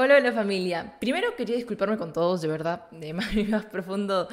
Hola, hola familia. Primero quería disculparme con todos, de verdad, de más, más profundo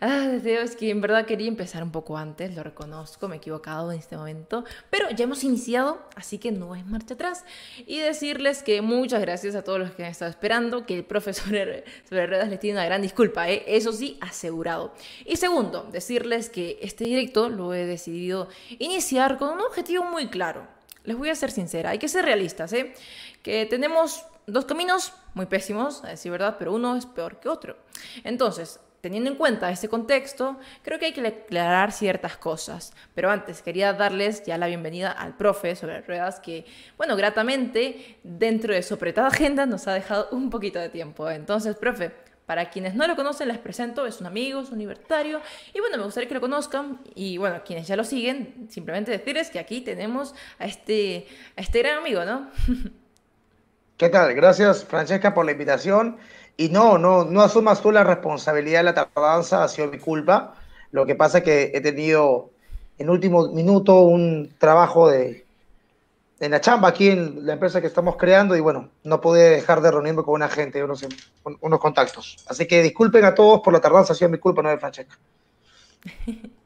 ah, deseo. Es que en verdad quería empezar un poco antes, lo reconozco, me he equivocado en este momento. Pero ya hemos iniciado, así que no es marcha atrás. Y decirles que muchas gracias a todos los que han estado esperando, que el profesor sobre, ruedas les tiene una gran disculpa, ¿eh? eso sí, asegurado. Y segundo, decirles que este directo lo he decidido iniciar con un objetivo muy claro. Les voy a ser sincera, hay que ser realistas, ¿eh? Que tenemos dos caminos muy pésimos, a decir verdad, pero uno es peor que otro. Entonces, teniendo en cuenta este contexto, creo que hay que aclarar ciertas cosas. Pero antes, quería darles ya la bienvenida al profe sobre ruedas que, bueno, gratamente, dentro de su apretada agenda, nos ha dejado un poquito de tiempo. Entonces, profe, para quienes no lo conocen, les presento, es un amigo, es un libertario, y bueno, me gustaría que lo conozcan, y bueno, quienes ya lo siguen, simplemente decirles que aquí tenemos a este, a este gran amigo, ¿no? ¿Qué tal? Gracias, Francesca, por la invitación. Y no, no, no asumas tú la responsabilidad de la tardanza, ha sido mi culpa. Lo que pasa es que he tenido en último minuto un trabajo de, en la chamba aquí en la empresa que estamos creando y bueno, no pude dejar de reunirme con una gente, unos, unos contactos. Así que disculpen a todos por la tardanza, ha sido mi culpa, no de Francesca.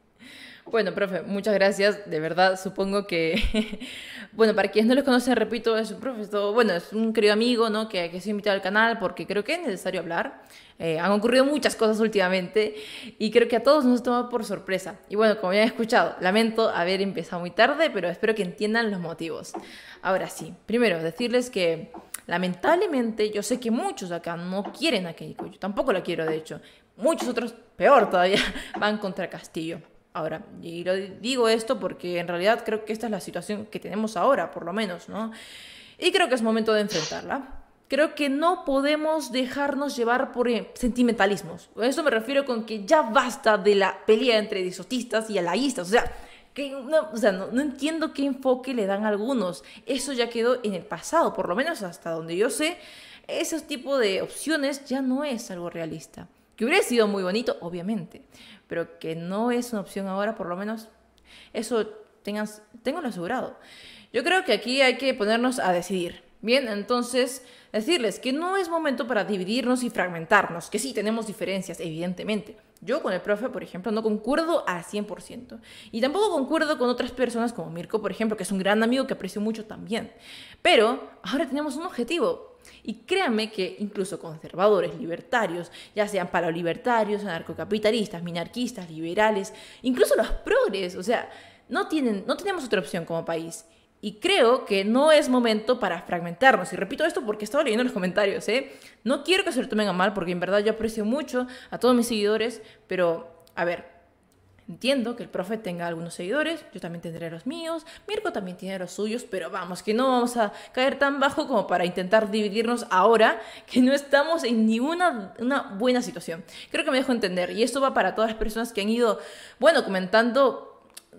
Bueno, profe, muchas gracias. De verdad, supongo que, bueno, para quienes no lo conocen, repito, es un profesor, bueno, es un querido amigo, ¿no? Que, que se invitado al canal porque creo que es necesario hablar. Eh, han ocurrido muchas cosas últimamente y creo que a todos nos toma por sorpresa. Y bueno, como ya han escuchado, lamento haber empezado muy tarde, pero espero que entiendan los motivos. Ahora sí, primero, decirles que lamentablemente yo sé que muchos acá no quieren a Keiko, yo tampoco la quiero de hecho. Muchos otros, peor todavía, van contra Castillo. Ahora, y lo digo esto porque en realidad creo que esta es la situación que tenemos ahora, por lo menos, ¿no? Y creo que es momento de enfrentarla. Creo que no podemos dejarnos llevar por eh, sentimentalismos. A eso me refiero con que ya basta de la pelea entre disotistas y alaístas. O sea, que no, o sea no, no, entiendo qué enfoque le dan algunos. Eso ya quedó en el pasado, por lo menos hasta donde yo sé. Ese tipo de opciones ya no es algo realista. Que hubiera sido muy bonito, obviamente pero que no es una opción ahora, por lo menos eso tengan, lo asegurado. Yo creo que aquí hay que ponernos a decidir. Bien, entonces decirles que no es momento para dividirnos y fragmentarnos, que sí tenemos diferencias, evidentemente. Yo con el profe, por ejemplo, no concuerdo al 100%. Y tampoco concuerdo con otras personas como Mirko, por ejemplo, que es un gran amigo que aprecio mucho también. Pero ahora tenemos un objetivo, y créanme que incluso conservadores, libertarios, ya sean paralibertarios, anarcocapitalistas, minarquistas, liberales, incluso los progres, o sea, no, tienen, no tenemos otra opción como país. Y creo que no es momento para fragmentarnos. Y repito esto porque estaba leyendo los comentarios, ¿eh? No quiero que se lo tomen a mal porque en verdad yo aprecio mucho a todos mis seguidores, pero a ver, Entiendo que el profe tenga algunos seguidores, yo también tendré los míos, Mirko también tiene los suyos, pero vamos, que no vamos a caer tan bajo como para intentar dividirnos ahora que no estamos en ninguna una buena situación. Creo que me dejo entender y esto va para todas las personas que han ido, bueno, comentando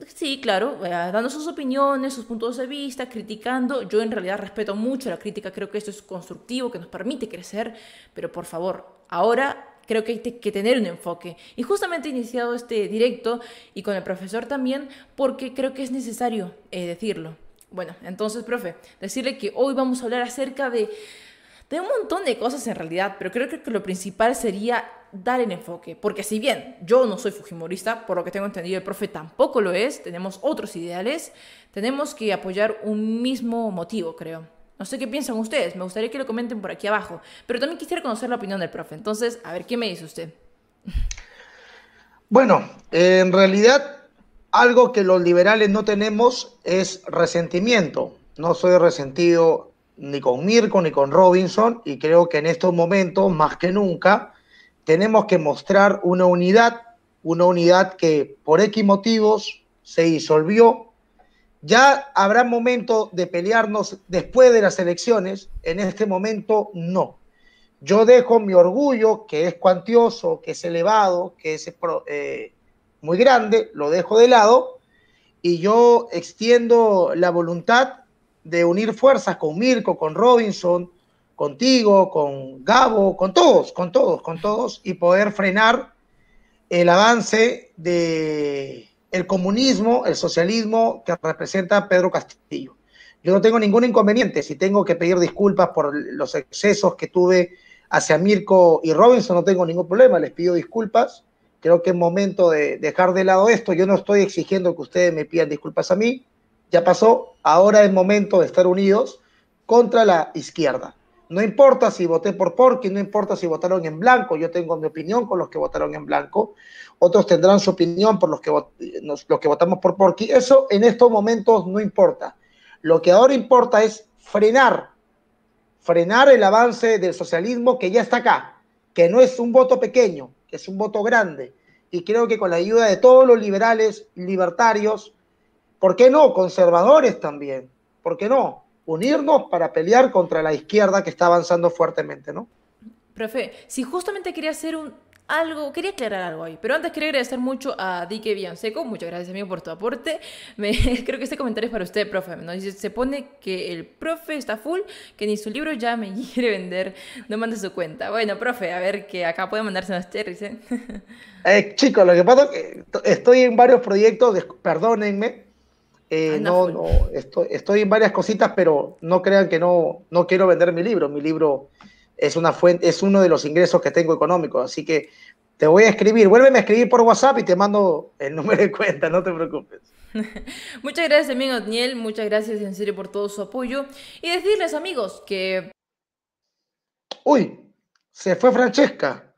Sí, claro, eh, dando sus opiniones, sus puntos de vista, criticando. Yo en realidad respeto mucho la crítica, creo que esto es constructivo, que nos permite crecer, pero por favor, ahora creo que hay que tener un enfoque. Y justamente he iniciado este directo y con el profesor también porque creo que es necesario eh, decirlo. Bueno, entonces, profe, decirle que hoy vamos a hablar acerca de, de un montón de cosas en realidad, pero creo que lo principal sería dar el enfoque, porque si bien yo no soy fujimorista, por lo que tengo entendido el profe tampoco lo es, tenemos otros ideales, tenemos que apoyar un mismo motivo, creo. No sé qué piensan ustedes, me gustaría que lo comenten por aquí abajo, pero también quisiera conocer la opinión del profe. Entonces, a ver, ¿qué me dice usted? Bueno, en realidad algo que los liberales no tenemos es resentimiento. No soy resentido ni con Mirko ni con Robinson y creo que en estos momentos, más que nunca, tenemos que mostrar una unidad, una unidad que por X motivos se disolvió ya habrá momento de pelearnos después de las elecciones, en este momento no. Yo dejo mi orgullo, que es cuantioso, que es elevado, que es eh, muy grande, lo dejo de lado y yo extiendo la voluntad de unir fuerzas con Mirko, con Robinson, contigo, con Gabo, con todos, con todos, con todos, y poder frenar el avance de, el comunismo, el socialismo que representa Pedro Castillo. yo no tengo ningún inconveniente. Si tengo que pedir disculpas por los excesos que tuve hacia Mirko y Robinson, no tengo ningún problema, les pido disculpas. Creo que es momento de dejar de lado esto. Yo no estoy exigiendo que ustedes me pidan disculpas a mí. Ya pasó, ahora es momento de estar unidos contra la izquierda. No importa si voté por Porky, no importa si votaron en blanco, yo tengo mi opinión con los que votaron en blanco, otros tendrán su opinión por los que, los que votamos por Porky. Eso en estos momentos no importa. Lo que ahora importa es frenar, frenar el avance del socialismo que ya está acá, que no es un voto pequeño, que es un voto grande. Y creo que con la ayuda de todos los liberales, libertarios, ¿por qué no? Conservadores también, ¿por qué no? unirnos para pelear contra la izquierda que está avanzando fuertemente, ¿no? Profe, si justamente quería hacer un algo, quería aclarar algo ahí, pero antes quería agradecer mucho a Dike Bianseco, muchas gracias amigo por tu aporte, Me, creo que este comentario es para usted, profe, ¿no? dice, se pone que el profe está full, que ni su libro ya me quiere vender, no mande su cuenta. Bueno, profe, a ver que acá puede mandarse unas cherries, ¿eh? eh chicos, lo que pasa es que estoy en varios proyectos, perdónenme, eh, no, no, estoy, estoy en varias cositas, pero no crean que no, no quiero vender mi libro. Mi libro es una fuente, es uno de los ingresos que tengo económicos, así que te voy a escribir. Vuélveme a escribir por WhatsApp y te mando el número de cuenta, no te preocupes. muchas gracias, amigo Daniel. Muchas gracias en serio por todo su apoyo. Y decirles, amigos, que. Uy, se fue Francesca.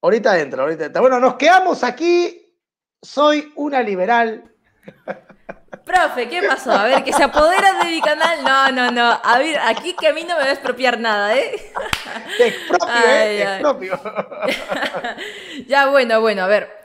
Ahorita entra, ahorita entra. Bueno, nos quedamos aquí. Soy una liberal. Profe, ¿qué pasó? A ver, que se apodera de mi canal. No, no, no. A ver, aquí que a mí no me va a expropiar nada, ¿eh? Te expropio, ¿eh? Te expropio. ya, bueno, bueno, a ver.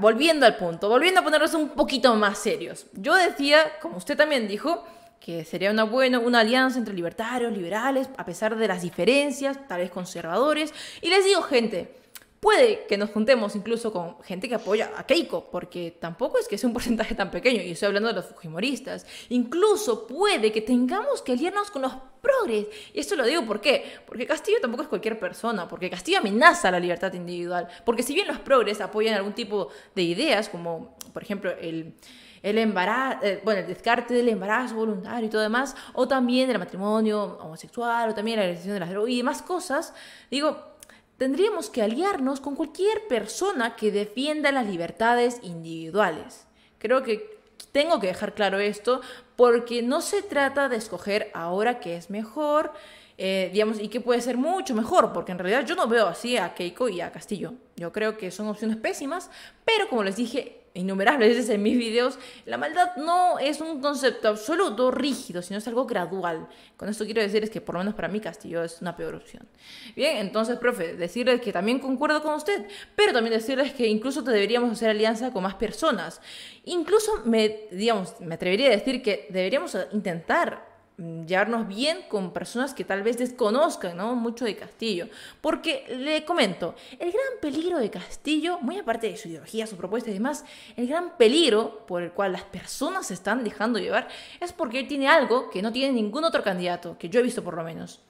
Volviendo al punto, volviendo a ponernos un poquito más serios. Yo decía, como usted también dijo, que sería una buena una alianza entre libertarios, liberales, a pesar de las diferencias, tal vez conservadores. Y les digo, gente, Puede que nos juntemos incluso con gente que apoya a Keiko, porque tampoco es que sea un porcentaje tan pequeño, y estoy hablando de los fujimoristas. Incluso puede que tengamos que aliarnos con los progres. Y esto lo digo ¿por qué? Porque Castillo tampoco es cualquier persona, porque Castillo amenaza la libertad individual. Porque si bien los progres apoyan algún tipo de ideas, como por ejemplo el el embarazo, eh, bueno, el descarte del embarazo voluntario y todo demás, o también el matrimonio homosexual, o también la legalización de las drogas y demás cosas, digo, tendríamos que aliarnos con cualquier persona que defienda las libertades individuales. Creo que tengo que dejar claro esto porque no se trata de escoger ahora qué es mejor, eh, y qué puede ser mucho mejor, porque en realidad yo no veo así a Keiko y a Castillo. Yo creo que son opciones pésimas, pero como les dije, innumerables veces en mis videos, la maldad no es un concepto absoluto, rígido, sino es algo gradual. Con esto quiero decir es que por lo menos para mí Castillo es una peor opción. Bien, entonces, profe, decirles que también concuerdo con usted, pero también decirles que incluso te deberíamos hacer alianza con más personas. Incluso me, digamos, me atrevería a decir que deberíamos intentar llevarnos bien con personas que tal vez desconozcan ¿no? mucho de Castillo. Porque le comento, el gran peligro de Castillo, muy aparte de su ideología, su propuesta y demás, el gran peligro por el cual las personas se están dejando llevar es porque él tiene algo que no tiene ningún otro candidato, que yo he visto por lo menos.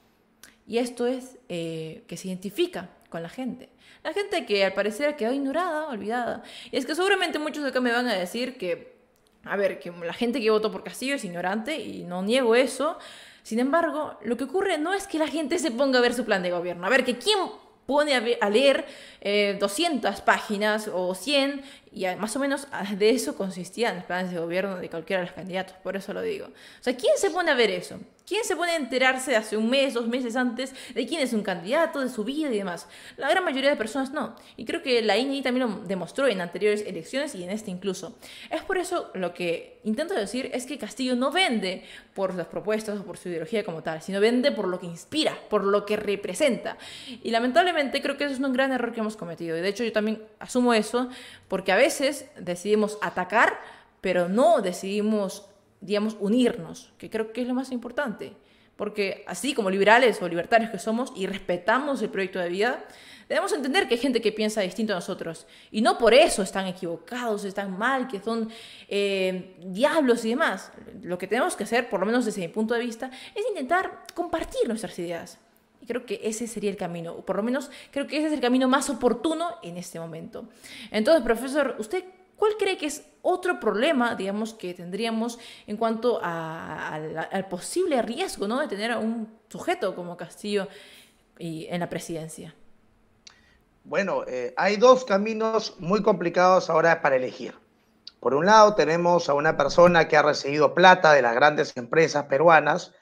Y esto es eh, que se identifica con la gente. La gente que al parecer quedó ignorada, olvidada. Y es que seguramente muchos de acá me van a decir que a ver, que la gente que votó por Castillo es ignorante y no niego eso. Sin embargo, lo que ocurre no es que la gente se ponga a ver su plan de gobierno. A ver, que quién pone a, leer 200 eh, páginas o 100 y más o menos de eso consistían los planes de gobierno de cualquiera de los candidatos, por eso lo digo. O sea, ¿quién se pone a ver eso? ¿Quién se a enterarse hace un mes, dos meses antes de quién es un candidato, de su vida y demás? La gran mayoría de personas no. Y creo que la INI también lo demostró en anteriores elecciones y en este incluso. Es por eso lo que intento decir es que Castillo no vende por las propuestas o por su ideología como tal, sino vende por lo que inspira, por lo que representa. Y lamentablemente creo que eso es un gran error que hemos cometido. Y de hecho yo también asumo eso porque a veces decidimos atacar, pero no decidimos digamos, unirnos, que creo que es lo más importante. Porque así como liberales o libertarios que somos y respetamos el proyecto de vida, debemos entender que hay gente que piensa distinto a nosotros. Y no por eso están equivocados, están mal, que son eh, diablos y demás. Lo que tenemos que hacer, por lo menos desde mi punto de vista, es intentar compartir nuestras ideas. Y creo que ese sería el camino, o por lo menos creo que ese es el camino más oportuno en este momento. Entonces, profesor, ¿usted ¿cuál cree que es otro problema, digamos, que tendríamos en cuanto al posible riesgo, ¿no? De tener a un sujeto como Castillo en la presidencia. Bueno, eh, hay dos caminos muy complicados ahora para elegir. Por un lado, tenemos a una persona que ha recibido plata de las grandes empresas peruanas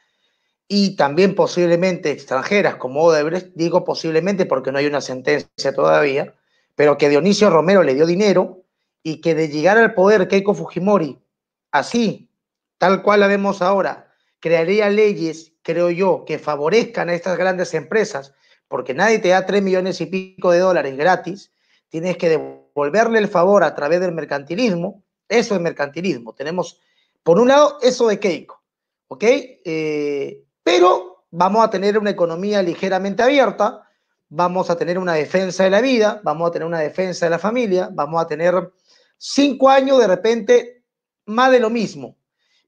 y también posiblemente extranjeras como Odebrecht, digo posiblemente porque no hay una sentencia todavía, pero que Dionisio Romero le dio dinero y que de llegar al poder Keiko Fujimori, así, tal cual la vemos ahora, crearía leyes, creo yo, que favorezcan a estas grandes empresas, porque nadie te da tres millones y pico de dólares gratis, tienes que devolverle el favor a través del mercantilismo, eso es mercantilismo. Tenemos, por un lado, eso de Keiko, ¿ok? Eh, pero vamos a tener una economía ligeramente abierta, vamos a tener una defensa de la vida, vamos a tener una defensa de la familia, vamos a tener cinco años de repente más de lo mismo.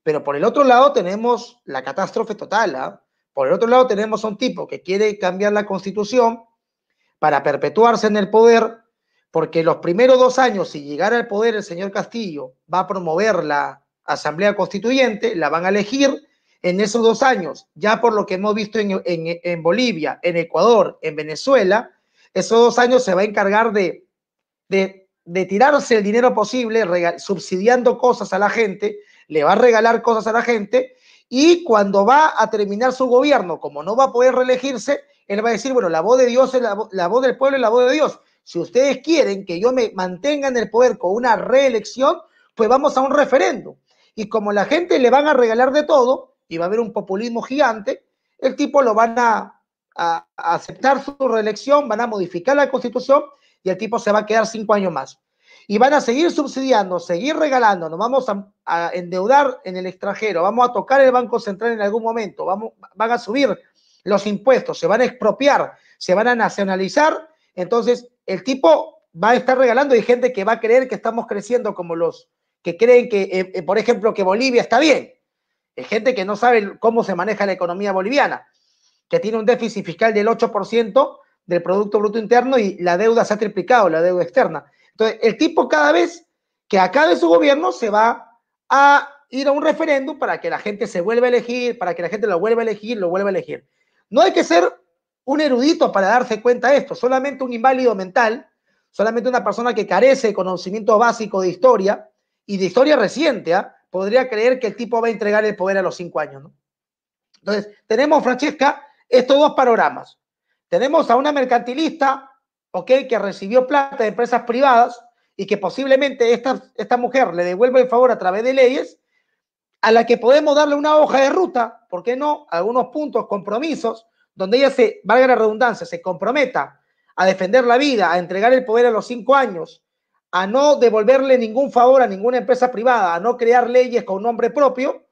Pero por el otro lado tenemos la catástrofe total. ¿ah? Por el otro lado tenemos a un tipo que quiere cambiar la constitución para perpetuarse en el poder, porque los primeros dos años, si llegara al poder el señor Castillo, va a promover la Asamblea Constituyente, la van a elegir, en esos dos años, ya por lo que hemos visto en, Bolivia, en Ecuador, en Venezuela, esos dos años se va a encargar de, de, tirarse el dinero posible, subsidiando cosas a la gente, le va a regalar cosas a la gente, y cuando va a terminar su gobierno, como no va a poder reelegirse, él va a decir, bueno, la voz de Dios es la, la voz del pueblo y la voz de Dios. Si ustedes quieren que yo me mantenga en el poder con una reelección, pues vamos a un referendo. Y como la gente le van a regalar de todo, y va a haber un populismo gigante, el tipo lo van a, aceptar su reelección, van a modificar la constitución y el tipo se va a quedar cinco años más. Y van a seguir subsidiando, seguir regalando, nos vamos a, endeudar en el extranjero, vamos a tocar el Banco Central en algún momento, vamos, van a subir los impuestos, se van a expropiar, se van a nacionalizar, entonces el tipo va a estar regalando y gente que va a creer que estamos creciendo como los que creen que, eh, eh, por ejemplo, que Bolivia está bien. Hay gente que no sabe cómo se maneja la economía boliviana, que tiene un déficit fiscal del 8% del Producto Bruto Interno y la deuda se ha triplicado, la deuda externa. Entonces, el tipo cada vez que acabe su gobierno se va a ir a un referéndum para que la gente se vuelva a elegir, para que la gente lo vuelva a elegir, lo vuelva a elegir. No hay que ser un erudito para darse cuenta de esto, solamente un inválido mental, solamente una persona que carece de conocimiento básico de historia y de historia reciente, ¿ah? podría creer que el tipo va a entregar el poder a los cinco años. Entonces, tenemos, Francesca, estos dos panoramas. Tenemos a una mercantilista, ¿ok? Que recibió plata de empresas privadas y que posiblemente esta, esta mujer le devuelva el favor a través de leyes, a la que podemos darle una hoja de ruta, ¿por qué no? Algunos puntos, compromisos, donde ella se, valga la redundancia, se comprometa a defender la vida, a entregar el poder a los cinco años, a no devolverle ningún favor a ninguna empresa privada, a no crear leyes con nombre propio.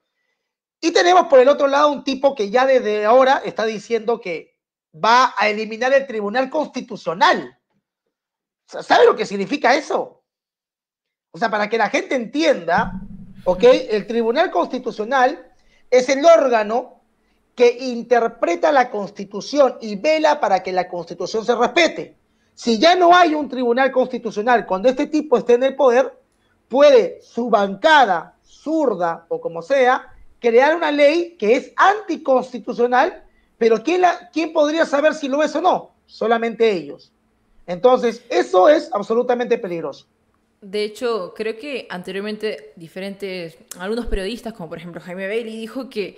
Y tenemos por el otro lado un tipo que ya desde ahora está diciendo que va a eliminar el Tribunal Constitucional. ¿Sabe lo que significa eso? O sea, para que la gente entienda, ¿ok? El Tribunal Constitucional es el órgano que interpreta la Constitución y vela para que la Constitución se respete. Si ya no hay un tribunal constitucional, cuando este tipo esté en el poder, puede su bancada zurda o como sea, crear una ley que es anticonstitucional, pero ¿quién, la, ¿quién podría saber si lo es o no? Solamente ellos. Entonces, eso es absolutamente peligroso. De hecho, creo que anteriormente diferentes, algunos periodistas, como por ejemplo Jaime Bailey, dijo que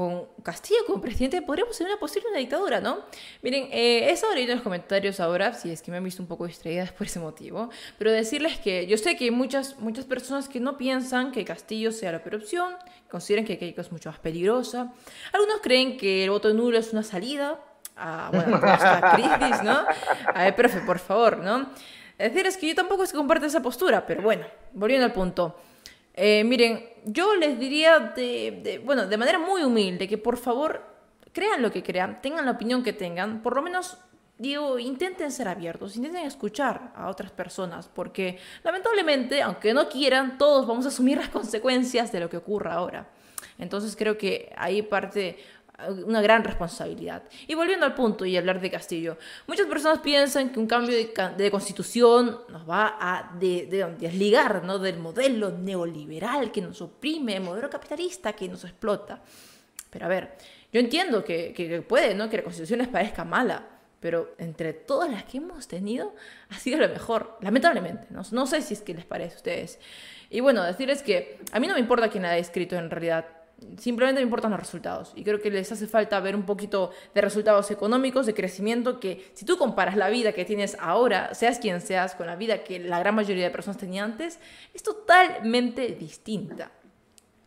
con Castillo como presidente podríamos tener una posible una dictadura, ¿no? Miren, eh, he estado leyendo los comentarios ahora, si es que me han visto un poco distraídas por ese motivo, pero decirles que yo sé que hay muchas, muchas personas que no piensan que Castillo sea la peor opción, consideran que Keiko es mucho más peligrosa. Algunos creen que el voto nulo es una salida a, bueno, esta crisis, ¿no? A ver, profe, por favor, ¿no? Es decir, es que yo tampoco es que comparte esa postura, pero bueno, volviendo al punto. Eh, miren, yo les diría de, bueno, de manera muy humilde que por favor crean lo que crean, tengan la opinión que tengan, por lo menos digo, intenten ser abiertos, intenten escuchar a otras personas, porque lamentablemente, aunque no quieran, todos vamos a asumir las consecuencias de lo que ocurra ahora. Entonces creo que ahí parte una gran responsabilidad. Y volviendo al punto y hablar de Castillo, muchas personas piensan que un cambio de, constitución nos va a desligar ¿no? del modelo neoliberal que nos oprime, el modelo capitalista que nos explota. Pero a ver, yo entiendo que, que puede ¿no? que la constitución les parezca mala, pero entre todas las que hemos tenido ha sido la mejor, lamentablemente. No, no sé si es que les parece a ustedes. Y bueno, decirles que a mí no me importa quién haya escrito en realidad simplemente me importan los resultados. Y creo que les hace falta ver un poquito de resultados económicos, de crecimiento, que si tú comparas la vida que tienes ahora, seas quien seas, con la vida que la gran mayoría de personas tenían antes, es totalmente distinta.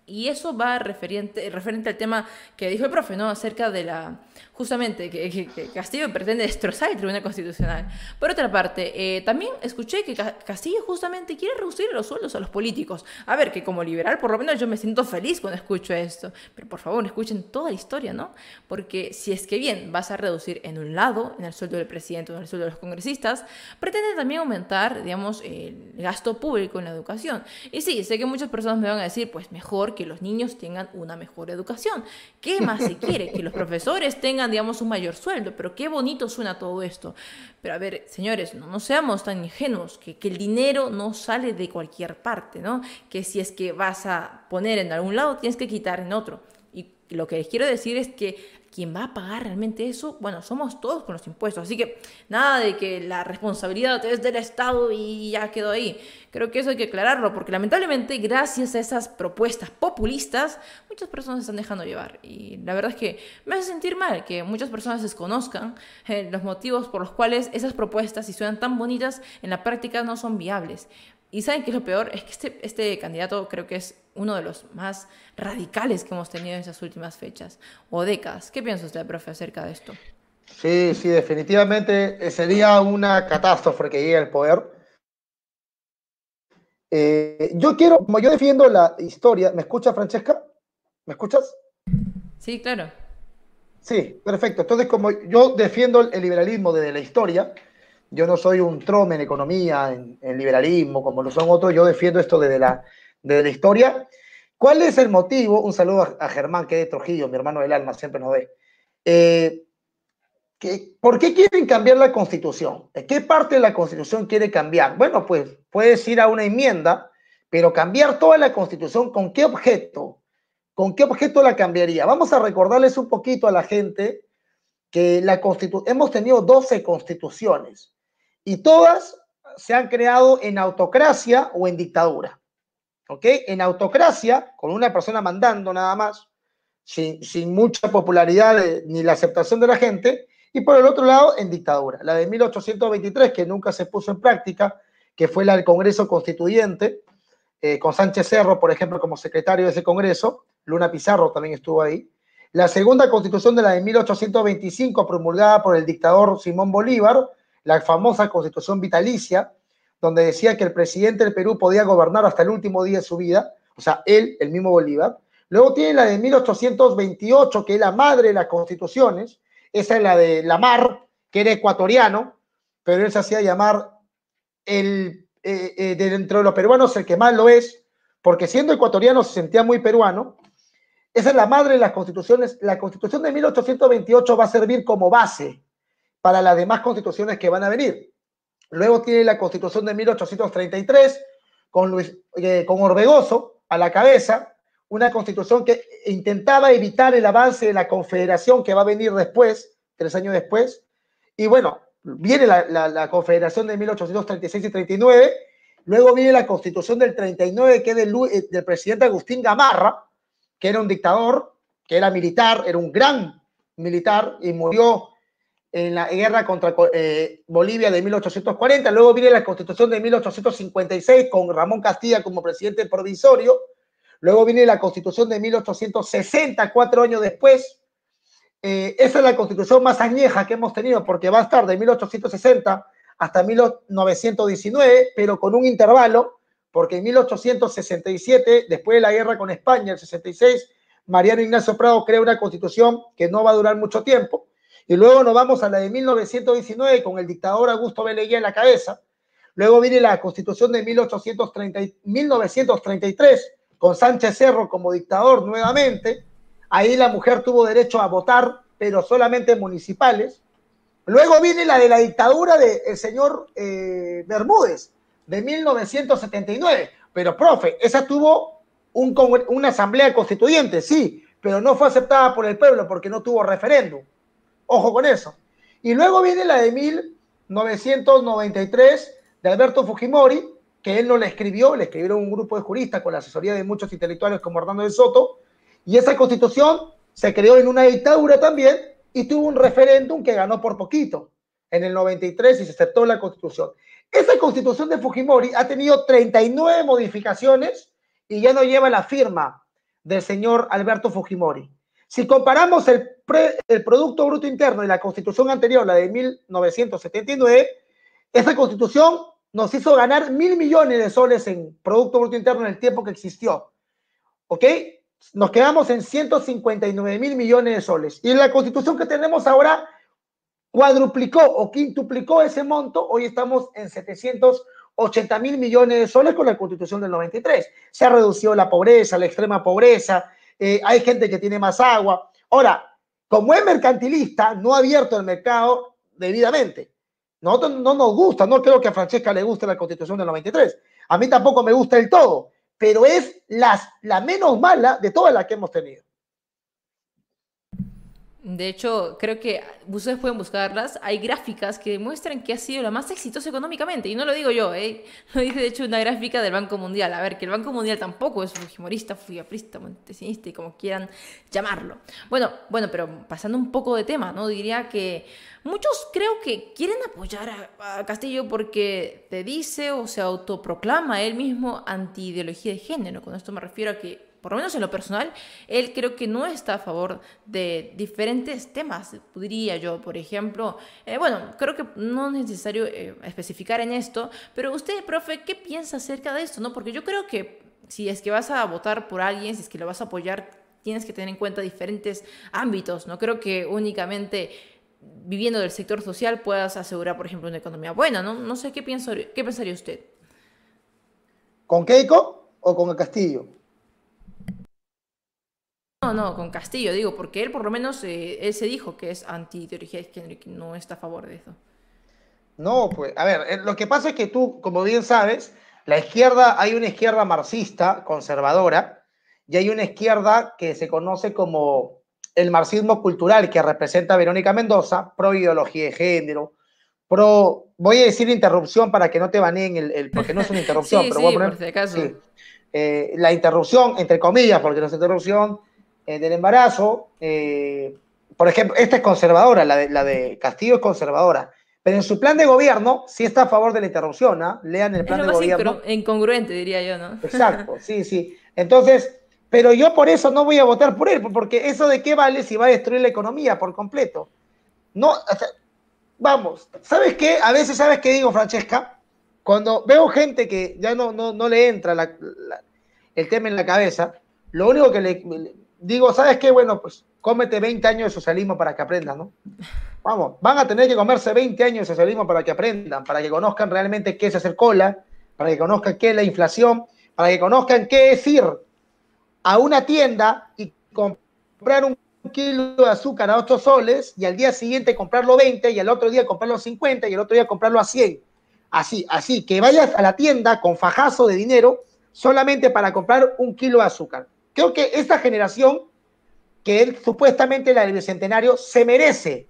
Y eso va referente, referente al tema que dijo el profe, ¿no? Acerca de la, justamente, que, Castillo pretende destrozar el Tribunal Constitucional. Por otra parte, eh, también escuché que Castillo justamente quiere reducir los sueldos a los políticos. A ver, que como liberal, por lo menos yo me siento feliz cuando escucho esto. Pero por favor, escuchen toda la historia, ¿no? Porque si es que bien vas a reducir en un lado, en el sueldo del presidente o en el sueldo de los congresistas, pretende también aumentar, digamos, el gasto público en la educación. Y sí, sé que muchas personas me van a decir, pues mejor que los niños tengan una mejor educación. ¿Qué más se quiere? Que los profesores tengan, digamos, un mayor sueldo. Pero qué bonito suena todo esto. Pero a ver, señores, no, no seamos tan ingenuos, que, que el dinero no sale de cualquier parte, ¿no? Que si es que vas a poner en algún lado, tienes que quitar en otro. Lo que les quiero decir es que quien va a pagar realmente eso, bueno, somos todos con los impuestos. Así que nada de que la responsabilidad es del Estado y ya quedó ahí. Creo que eso hay que aclararlo, porque lamentablemente, gracias a esas propuestas populistas, muchas personas se están dejando llevar. Y la verdad es que me hace sentir mal que muchas personas desconozcan eh, los motivos por los cuales esas propuestas, si suenan tan bonitas, en la práctica no son viables. Y saben qué es lo peor, es que este, este candidato creo que es uno de los más radicales que hemos tenido en esas últimas fechas o décadas. ¿Qué piensa usted, profe, acerca de esto? Sí, sí, definitivamente sería una catástrofe que llegue al poder. Eh, yo quiero, como yo defiendo la historia, ¿me escucha Francesca? ¿Me escuchas? Sí, claro. Sí, perfecto. Entonces, como yo defiendo el liberalismo desde la historia, yo no soy un trome en economía, en, liberalismo, como lo son otros, yo defiendo esto desde la, la historia. ¿Cuál es el motivo? Un saludo a, Germán, que es de Trujillo, mi hermano del alma, siempre nos ve. Eh, ¿Por qué quieren cambiar la constitución? ¿Qué parte de la constitución quiere cambiar? Bueno, pues puedes ir a una enmienda, pero cambiar toda la constitución, ¿con qué objeto? ¿Con qué objeto la cambiaría? Vamos a recordarles un poquito a la gente que la hemos tenido 12 constituciones y todas se han creado en autocracia o en dictadura. ¿Ok? En autocracia, con una persona mandando nada más, sin, sin mucha popularidad ni la aceptación de la gente, y por el otro lado, en dictadura. La de 1823, que nunca se puso en práctica, que fue la del Congreso Constituyente, eh, con Sánchez Cerro, por ejemplo, como secretario de ese Congreso, Luna Pizarro también estuvo ahí. La segunda constitución de la de 1825, promulgada por el dictador Simón Bolívar, la famosa constitución vitalicia, donde decía que el presidente del Perú podía gobernar hasta el último día de su vida, o sea, él, el mismo Bolívar. Luego tiene la de 1828, que es la madre de las constituciones, esa es la de Lamar, que era ecuatoriano, pero él se hacía llamar el, eh, eh, de dentro de los peruanos el que más lo es, porque siendo ecuatoriano se sentía muy peruano. Esa es la madre de las constituciones. La constitución de 1828 va a servir como base para las demás constituciones que van a venir. Luego tiene la constitución de 1833 con, Luis, eh, con Orbegoso a la cabeza, una constitución que intentaba evitar el avance de la confederación que va a venir después, tres años después. Y bueno, viene la, confederación de 1836 y 39, luego viene la constitución del 39 que es del, eh, del presidente Agustín Gamarra, que era un dictador, que era militar, era un gran militar y murió en la guerra contra eh, Bolivia de 1840, luego viene la constitución de 1856 con Ramón Castilla como presidente provisorio, luego viene la constitución de 1860, cuatro años después. Eh, esa es la constitución más añeja que hemos tenido porque va a estar de 1860 hasta 1919, pero con un intervalo, porque en 1867, después de la guerra con España, el 66, Mariano Ignacio Prado crea una constitución que no va a durar mucho tiempo y luego nos vamos a la de 1919 con el dictador Augusto Beleguía en la cabeza. Luego viene la constitución de 1830, 1933 con Sánchez Cerro como dictador nuevamente. ahí la mujer tuvo derecho a votar, pero solamente municipales. Luego viene la de la dictadura del señor eh, Bermúdez, de 1979. Pero, profe, esa tuvo un, una asamblea constituyente, sí, pero no fue aceptada por el pueblo porque no tuvo referéndum. Ojo con eso. Y luego viene la de 1993 de Alberto Fujimori, que él no la escribió, le escribieron un grupo de juristas con la asesoría de muchos intelectuales como Hernando de Soto, y esa constitución se creó en una dictadura también y tuvo un referéndum que ganó por poquito en el 93 y se aceptó la constitución. Esa constitución de Fujimori ha tenido 39 modificaciones y ya no lleva la firma del señor Alberto Fujimori. Si comparamos el, el Producto Bruto Interno y la constitución anterior, la de 1979, esa constitución nos hizo ganar mil millones de soles en Producto Bruto Interno en el tiempo que existió. ¿Ok? Nos quedamos en 159 mil millones de soles. Y la constitución que tenemos ahora cuadruplicó o quintuplicó ese monto. Hoy estamos en 780 mil millones de soles con la constitución del 93. Se ha reducido la pobreza, la extrema pobreza. Eh, hay gente que tiene más agua. Ahora, como es mercantilista, no ha abierto el mercado debidamente. Nosotros no nos gusta, no creo que a Francesca le guste la constitución del 93. A mí tampoco me gusta el todo, pero es las, la menos mala de todas las que hemos tenido. De hecho, creo que ustedes pueden buscarlas. Hay gráficas que demuestran que ha sido la más exitosa económicamente. Y no lo digo yo, ¿eh? Lo dice de hecho una gráfica del Banco Mundial. A ver, que el Banco Mundial tampoco es fujimorista, fuyaprista, montesinista y como quieran llamarlo. Bueno, bueno, pero pasando un poco de tema, ¿no? Diría que muchos creo que quieren apoyar a, a Castillo porque te dice o se autoproclama él mismo anti-ideología de género. Con esto me refiero a que por lo menos en lo personal, él creo que no está a favor de diferentes temas, diría yo, por ejemplo, eh, bueno, creo que no es necesario eh, especificar en esto, pero usted, profe, ¿qué piensa acerca de esto? No? Porque yo creo que si es que vas a votar por alguien, si es que lo vas a apoyar, tienes que tener en cuenta diferentes ámbitos, no creo que únicamente viviendo del sector social puedas asegurar, por ejemplo, una economía buena, ¿no? No sé qué, pienso, qué pensaría usted. ¿Con Keiko o con el Castillo? No, no, con Castillo, digo, porque él por lo menos, eh, él se dijo que es anti-ideología de género y que no está a favor de eso. No, pues, a ver, eh, lo que pasa es que tú, como bien sabes, la izquierda, hay una izquierda marxista, conservadora, y hay una izquierda que se conoce como el marxismo cultural, que representa a Verónica Mendoza, pro ideología de género, pro, voy a decir interrupción para que no te baneen el, el porque no es una interrupción, pero voy a poner, por si acaso. Eh, la interrupción, entre comillas, porque no es interrupción, eh, del embarazo, eh, por ejemplo, esta es conservadora, la de, la de Castillo es conservadora, pero en su plan de gobierno sí está a favor de la interrupción, ¿ah? Lean el plan de gobierno. Incongruente, diría yo, ¿no? Exacto, sí, sí. Entonces, pero yo por eso no voy a votar por él, porque eso de qué vale si va a destruir la economía por completo. No, vamos, ¿sabes qué? A veces, ¿sabes qué digo, Francesca? Cuando veo gente que ya no, no, no le entra el tema en la cabeza, lo único que le, digo, ¿sabes qué? Bueno, pues cómete 20 años de socialismo para que aprendan, ¿no? Vamos, van a tener que comerse 20 años de socialismo para que aprendan, para que conozcan realmente qué es hacer cola, para que conozcan qué es la inflación, para que conozcan qué es ir a una tienda y comprar un kilo de azúcar a 8 soles y al día siguiente comprarlo 20 y al otro día comprarlo 50 y al otro día comprarlo a 100. Así, así, que vayas a la tienda con fajazo de dinero solamente para comprar un kilo de azúcar. Creo que esta generación, que él, supuestamente la del bicentenario, se merece,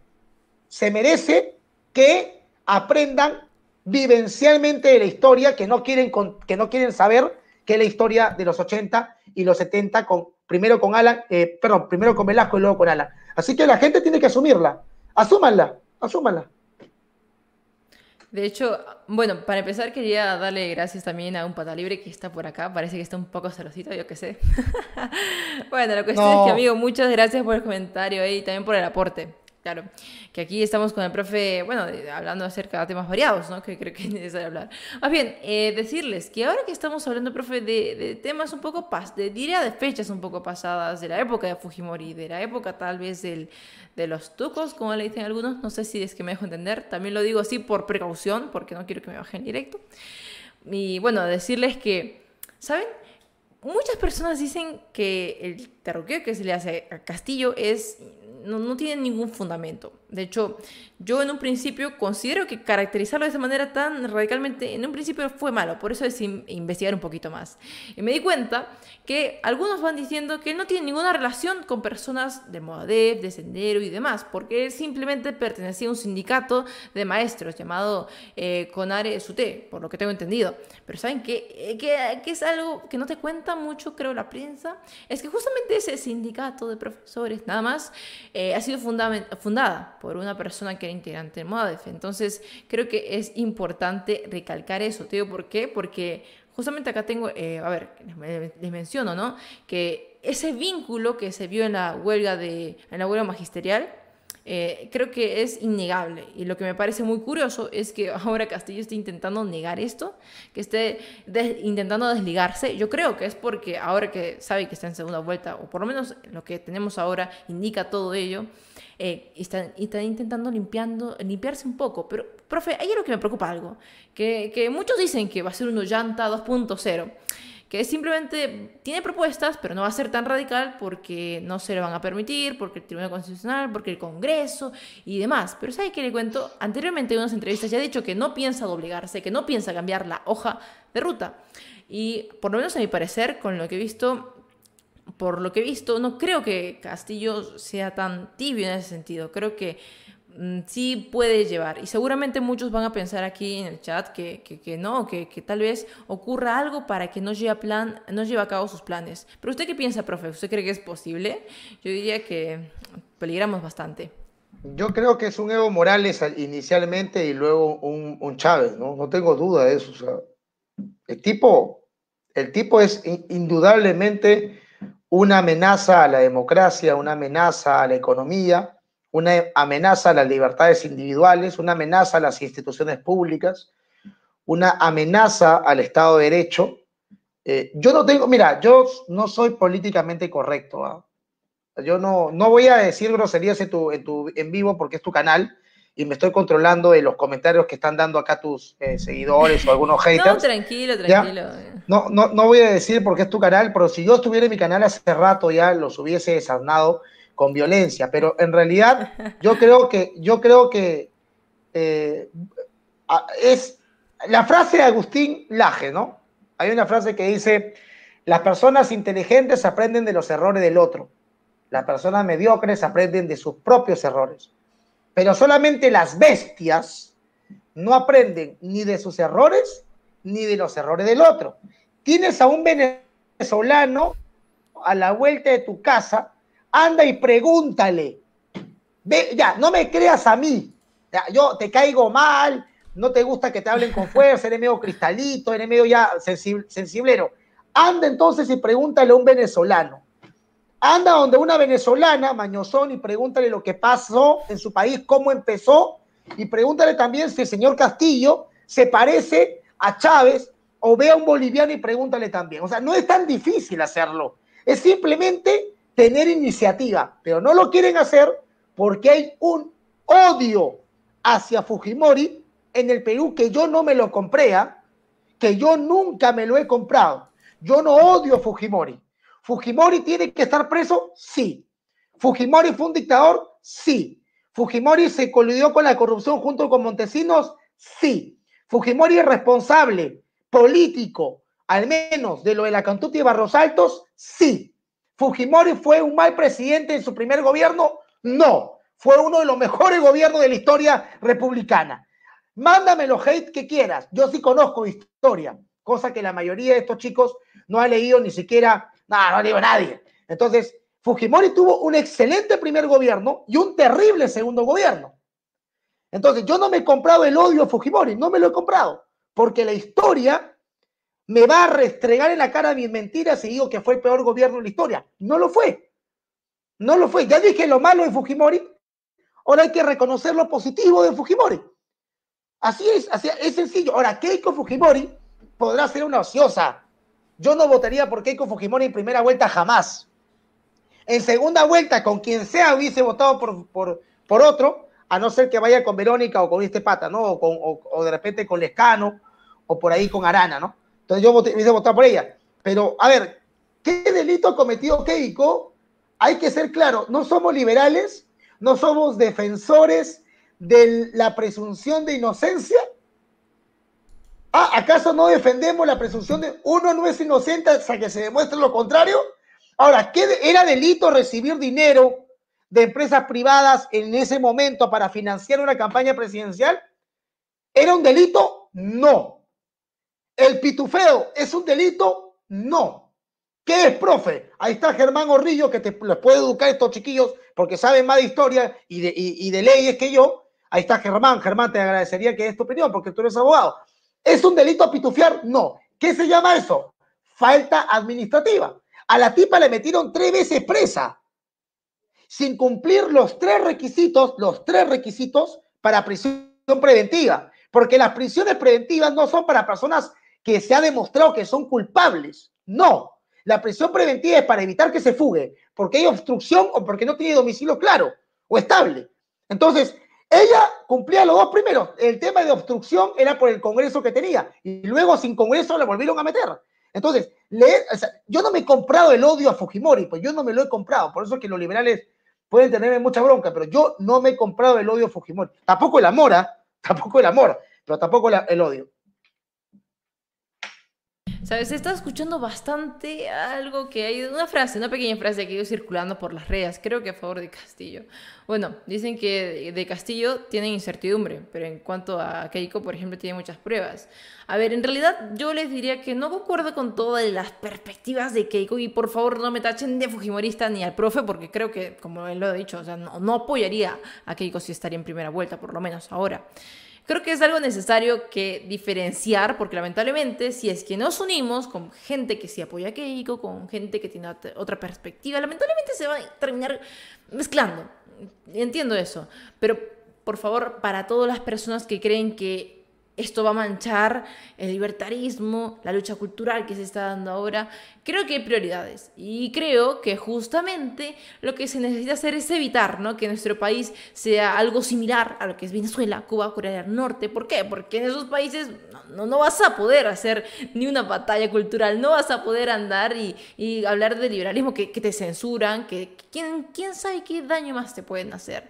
se merece que aprendan vivencialmente de la historia, que no quieren, que no quieren saber que es la historia de los 80 y los 70, con, primero con Alan, eh, perdón, primero con Velasco y luego con Alan. Así que la gente tiene que asumirla. Asúmanla, asúmanla. De hecho, bueno, para empezar quería darle gracias también a un pata libre que está por acá. Parece que está un poco celosito, yo qué sé. bueno, la cuestión es que, amigo, muchas gracias por el comentario y también por el aporte. Claro, que aquí estamos con el profe, bueno, hablando acerca de temas variados, ¿no? Que creo que es necesario hablar. Más bien, eh, decirles que ahora que estamos hablando, profe, de, temas un poco, pas de, diría de fechas un poco pasadas, de la época de Fujimori, de la época tal vez del, de los tucos, como le dicen algunos, no sé si es que me dejo entender, también lo digo así por precaución, porque no quiero que me bajen directo. Y bueno, decirles que, ¿saben? muchas personas dicen que el terroqueo que se le hace a Castillo es no, no tiene ningún fundamento. De hecho, yo en un principio considero que caracterizarlo de esa manera tan radicalmente, en un principio fue malo, por eso decidí investigar un poquito más. Y me di cuenta que algunos van diciendo que no tiene ninguna relación con personas de Moadef, de Sendero y demás, porque él simplemente pertenecía a un sindicato de maestros llamado eh, Conare Sute, por lo que tengo entendido. Pero ¿saben? Eh, que, que es algo que no te cuenta mucho, creo, la prensa, es que justamente ese sindicato de profesores, nada más, eh, ha sido fundada por una persona que era integrante de MOADEF. Entonces, creo que es importante recalcar eso. ¿Te digo por qué? Porque justamente acá tengo, eh, a ver, les, menciono, ¿no? Que ese vínculo que se vio en la huelga, de, en la huelga magisterial, eh, creo que es innegable. Y lo que me parece muy curioso es que ahora Castillo esté intentando negar esto, que esté intentando desligarse. Yo creo que es porque ahora que sabe que está en segunda vuelta, o por lo menos lo que tenemos ahora indica todo ello, eh, está, intentando limpiando, limpiarse un poco. Pero, profe, hay algo que me preocupa algo, que, muchos dicen que va a ser un llanta 2.0 que simplemente tiene propuestas, pero no va a ser tan radical porque no se le van a permitir, porque el Tribunal Constitucional, porque el Congreso y demás. Pero ¿sabe qué le cuento? Anteriormente en unas entrevistas ya ha dicho que no piensa doblegarse, que no piensa cambiar la hoja de ruta. Y por lo menos a mi parecer, con lo que he visto, por lo que he visto, no creo que Castillo sea tan tibio en ese sentido. Creo que Mm, sí puede llevar. Y seguramente muchos van a pensar aquí en el chat que, que, no, que, que, tal vez ocurra algo para que no lleve, a plan, no lleve a cabo sus planes. Pero usted qué piensa, profe? ¿Usted cree que es posible? Yo diría que peligramos bastante. Yo creo que es un Evo Morales inicialmente y luego un, un Chávez, ¿no? No tengo duda de eso. el, tipo, el tipo es indudablemente una amenaza a la democracia, una amenaza a la economía una amenaza a las libertades individuales, una amenaza a las instituciones públicas, una amenaza al Estado de Derecho. Eh, yo no tengo, mira, yo no soy políticamente correcto. ¿ah? Yo no, no voy a decir groserías en, tu, en, tu, en vivo porque es tu canal y me estoy controlando de los comentarios que están dando acá tus eh, seguidores o algunos haters. No, tranquilo, tranquilo. No, no, no voy a decir porque es tu canal, pero si yo estuviera en mi canal hace rato ya los hubiese desarnado con violencia, pero en realidad yo creo que, yo creo que eh, es la frase de Agustín Laje, ¿no? Hay una frase que dice, las personas inteligentes aprenden de los errores del otro, las personas mediocres aprenden de sus propios errores, pero solamente las bestias no aprenden ni de sus errores ni de los errores del otro. Tienes a un venezolano a la vuelta de tu casa anda y pregúntale. Ve, ya, no me creas a mí. yo te caigo mal, no te gusta que te hablen con fuerza, eres medio cristalito, eres medio ya sensiblero. Anda entonces y pregúntale a un venezolano. Anda donde una venezolana, Mañozón, y pregúntale lo que pasó en su país, cómo empezó, y pregúntale también si el señor Castillo se parece a Chávez o ve a un boliviano y pregúntale también. O sea, no es tan difícil hacerlo. Es simplemente tener iniciativa, pero no lo quieren hacer porque hay un odio hacia Fujimori en el Perú que yo no me lo compré, que yo nunca me lo he comprado. Yo no odio a Fujimori. ¿Fujimori tiene que estar preso? Sí. ¿Fujimori fue un dictador? Sí. ¿Fujimori se colidió con la corrupción junto con Montesinos? Sí. ¿Fujimori es responsable político, al menos de lo de la Cantuti y Barros Altos? Sí. ¿Fujimori fue un mal presidente en su primer gobierno? No, fue uno de los mejores gobiernos de la historia republicana. Mándame los hate que quieras, yo sí conozco historia, cosa que la mayoría de estos chicos no ha leído ni siquiera, nada, no ha leído nadie. Entonces, Fujimori tuvo un excelente primer gobierno y un terrible segundo gobierno. Entonces, yo no me he comprado el odio a Fujimori, no me lo he comprado, porque la historia me va a restregar en la cara mis mentiras y digo que fue el peor gobierno de la historia. No lo fue. No lo fue. Ya dije lo malo de Fujimori. Ahora hay que reconocer lo positivo de Fujimori. Así es, así es sencillo. Ahora, Keiko Fujimori podrá ser una ociosa. Yo no votaría por Keiko Fujimori en primera vuelta jamás. En segunda vuelta, con quien sea hubiese votado por, por, por otro, a no ser que vaya con Verónica o con este pata, ¿no? O, con, o de repente con Lescano o por ahí con Arana, ¿no? Entonces yo hubiese votado por ella. Pero, a ver, ¿qué delito ha cometido Keiko? Hay que ser claro, no somos liberales, no somos defensores de la presunción de inocencia. Ah, ¿acaso no defendemos la presunción de uno no es inocente hasta que se demuestre lo contrario? Ahora, ¿qué era delito recibir dinero de empresas privadas en ese momento para financiar una campaña presidencial? ¿Era un delito? No. ¿El pitufeo es un delito? No. ¿Qué es, profe? Ahí está Germán Orrillo, que te les puede educar a estos chiquillos porque saben más de historia y de, y de leyes que yo. Ahí está Germán. Germán, te agradecería que des tu opinión porque tú eres abogado. ¿Es un delito pitufiar? No. ¿Qué se llama eso? Falta administrativa. A la tipa le metieron tres veces presa sin cumplir los tres requisitos, los tres requisitos para prisión preventiva. Porque las prisiones preventivas no son para personas que se ha demostrado que son culpables. No. La prisión preventiva es para evitar que se fugue, porque hay obstrucción o porque no tiene domicilio claro o estable. Entonces, ella cumplía los dos primeros. El tema de obstrucción era por el Congreso que tenía. Y luego, sin Congreso, la volvieron a meter. Entonces, yo no me he comprado el odio a Fujimori, pues yo no me lo he comprado. Por eso es que los liberales pueden tenerme mucha bronca, pero yo no me he comprado el odio a Fujimori. Tampoco el amor, ¿ah? tampoco el amor, pero tampoco el odio. ¿Sabes? He estado escuchando bastante algo que hay, una frase, una pequeña frase que ha ido circulando por las redes, creo que a favor de Castillo. Bueno, dicen que de Castillo tienen incertidumbre, pero en cuanto a Keiko, por ejemplo, tiene muchas pruebas. A ver, en realidad yo les diría que no concuerdo con todas las perspectivas de Keiko y por favor no me tachen de Fujimorista ni al profe, porque creo que, como él lo ha dicho, o sea, no, no apoyaría a Keiko si estaría en primera vuelta, por lo menos ahora. Creo que es algo necesario que diferenciar, porque lamentablemente, si es que nos unimos con gente que sí apoya a Keiko, con gente que tiene otra perspectiva, lamentablemente se va a terminar mezclando. Entiendo eso, pero por favor, para todas las personas que creen que esto va a manchar el libertarismo, la lucha cultural que se está dando ahora. Creo que hay prioridades y creo que justamente lo que se necesita hacer es evitar ¿no? que nuestro país sea algo similar a lo que es Venezuela, Cuba, Corea del Norte. ¿Por qué? Porque en esos países no, no, vas a poder hacer ni una batalla cultural, no vas a poder andar y, y hablar de liberalismo que, que te censuran, que ¿quién, quién sabe qué daño más te pueden hacer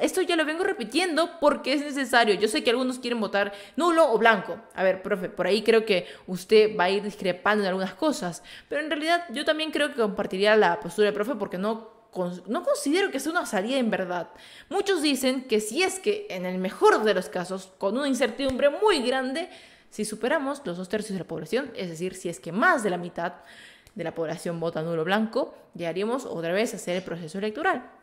esto ya lo vengo repitiendo porque es necesario. Yo sé que algunos quieren votar nulo o blanco. A ver, profe, por ahí creo que usted va a ir discrepando en algunas cosas, pero en realidad yo también creo que compartiría la postura del profe porque no, no considero que sea una salida en verdad. Muchos dicen que si es que en el mejor de los casos, con una incertidumbre muy grande, si superamos los dos tercios de la población, es decir, si es que más de la mitad de la población vota nulo blanco, llegaríamos otra vez a hacer el proceso electoral.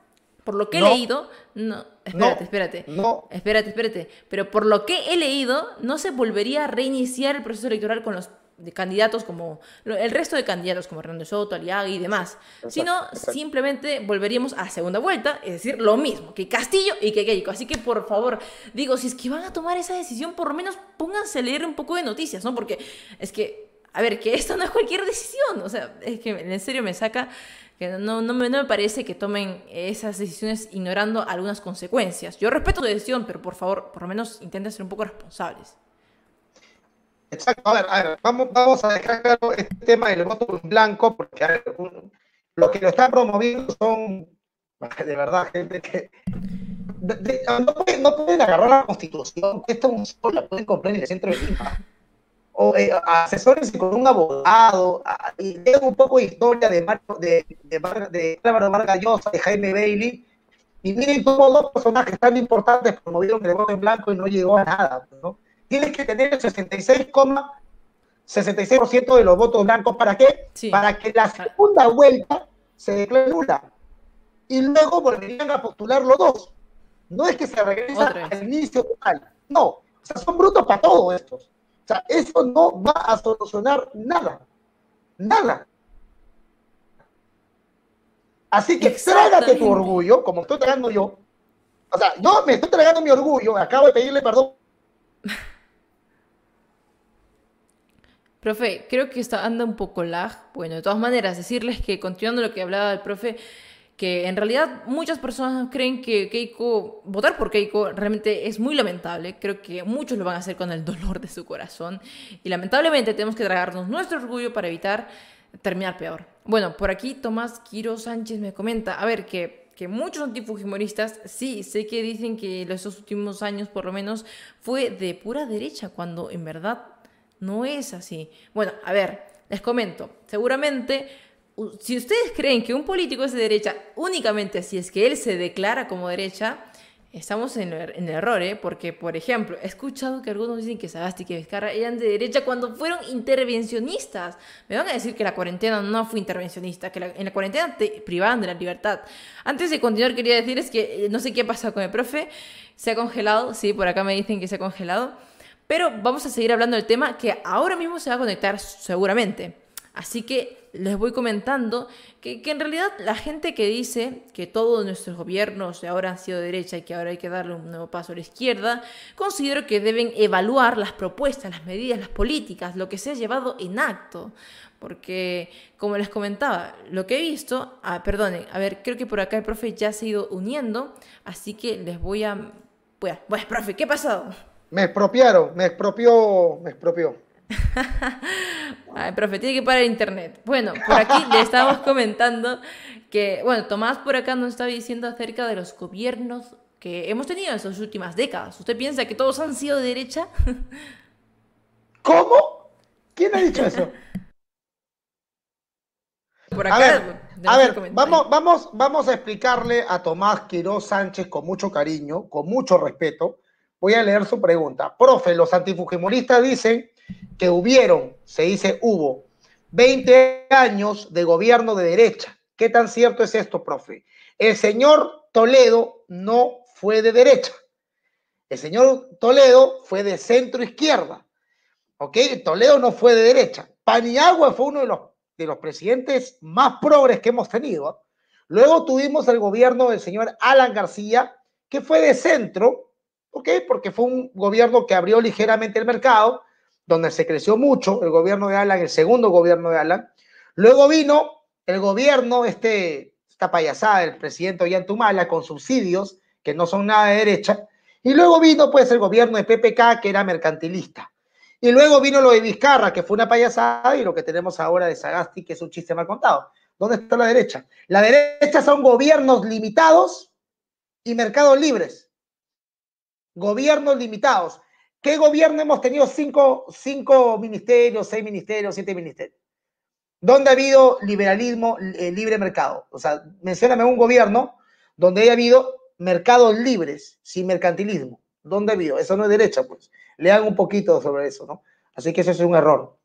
Por lo que he leído, no, espérate, espérate, no. espérate, espérate, pero por lo que he leído, no se volvería a reiniciar el proceso electoral con los candidatos como el resto de candidatos como Hernando Soto, Aliaga y demás, sino simplemente volveríamos a segunda vuelta, es decir, lo mismo que Castillo y que Keiko. Así que por favor, digo, si es que van a tomar esa decisión, por lo menos pónganse a leer un poco de noticias, ¿no? Porque es que, a ver, que esto no es cualquier decisión, o sea, es que en serio me saca que no, no, me, no me parece que tomen esas decisiones ignorando algunas consecuencias. Yo respeto su decisión, pero por favor, por lo menos intenten ser un poco responsables. Exacto, a ver, a ver vamos, vamos a dejar claro este tema del voto en blanco, porque a los que lo están promoviendo son, de verdad, gente que no, pueden, agarrar la constitución, que esta es un la pueden comprar en el centro de Lima o eh, asesores con un abogado, y lean un poco de historia de Marco, de, de, de Álvaro Vargas Llosa, de Jaime Bailey, y miren cómo dos personajes tan importantes promovieron el voto en blanco y no llegó a nada, ¿no? Tienes que tener el 66,66% 66 de los votos blancos, ¿para qué? Para que la segunda vuelta se declare nula. Y luego volverían a postular los dos. No es que se regresa al inicio total. No, o sea, son brutos para todos estos sea, eso no va a solucionar nada. Nada. Así que trágate tu orgullo, como estoy tragando yo. O sea, yo me estoy tragando mi orgullo, acabo de pedirle perdón. Profe, creo que está anda un poco lag. Bueno, de todas maneras, decirles que continuando lo que hablaba el profe, que en realidad muchas personas creen que Keiko, votar por Keiko realmente es muy lamentable. Creo que muchos lo van a hacer con el dolor de su corazón. Y lamentablemente tenemos que tragarnos nuestro orgullo para evitar terminar peor. Bueno, por aquí Tomás Quiro Sánchez me comenta, a ver, que, que muchos antifujimoristas, sí, sé que dicen que estos últimos años por lo menos fue de pura derecha, cuando en verdad no es así. Bueno, a ver, les comento, seguramente si ustedes creen que un político es de derecha únicamente si es que él se declara como derecha, estamos en el, error, ¿eh? Porque, por ejemplo, he escuchado que algunos dicen que Sagasti y que Vizcarra eran de derecha cuando fueron intervencionistas. Me van a decir que la cuarentena no fue intervencionista, que en la cuarentena te privaban de la libertad. Antes de continuar, quería decirles que eh, no sé qué ha pasado con el profe. Se ha congelado, sí, por acá me dicen que se ha congelado. Pero vamos a seguir hablando del tema que ahora mismo se va a conectar seguramente. Así que les voy comentando que, en realidad la gente que dice que todos nuestros gobiernos ahora han sido de derecha y que ahora hay que darle un nuevo paso a la izquierda, considero que deben evaluar las propuestas, las medidas, las políticas, lo que se ha llevado en acto. Porque, como les comentaba, lo que he visto, ah, perdonen, a ver, creo que por acá el profe ya se ha ido uniendo, así que les voy a... Pues, pues profe, ¿qué ha pasado? Me expropiaron, me expropió, me expropió. Ay, profe, tiene que parar internet. Bueno, por aquí le estamos comentando que, bueno, Tomás por acá nos está diciendo acerca de los gobiernos que hemos tenido en estas últimas décadas. ¿Usted piensa que todos han sido de derecha? ¿Cómo? ¿Quién ha dicho eso? Por acá, a ver, a ver vamos, vamos, vamos a explicarle a Tomás Quiroz Sánchez con mucho cariño, con mucho respeto. Voy a leer su pregunta. Profe, los antifujimoristas dicen que hubieron, se dice hubo, 20 años de gobierno de derecha. ¿Qué tan cierto es esto, profe? El señor Toledo no fue de derecha. El señor Toledo fue de centro izquierda. ¿Ok? Toledo no fue de derecha. Paniagua fue uno de los, de los presidentes más progres que hemos tenido. Luego tuvimos el gobierno del señor Alan García, que fue de centro, ¿ok? Porque fue un gobierno que abrió ligeramente el mercado, donde se creció mucho el gobierno de Alan, el segundo gobierno de Alan. Luego vino el gobierno, este, esta payasada del presidente Ollantumala con subsidios que no son nada de derecha. Y luego vino pues el gobierno de PPK que era mercantilista. Y luego vino lo de Vizcarra, que fue una payasada, y lo que tenemos ahora de Sagasti, que es un chiste mal contado. ¿Dónde está la derecha? La derecha son gobiernos limitados y mercados libres. Gobiernos limitados. ¿Qué gobierno hemos tenido cinco, cinco ministerios, seis ministerios, siete ministerios? ¿Dónde ha habido liberalismo, eh, libre mercado? O sea, mencióname un gobierno donde haya habido mercados libres, sin mercantilismo. ¿Dónde ha habido? Eso no es derecha, pues. Lean un poquito sobre eso, ¿no? Así que eso es un error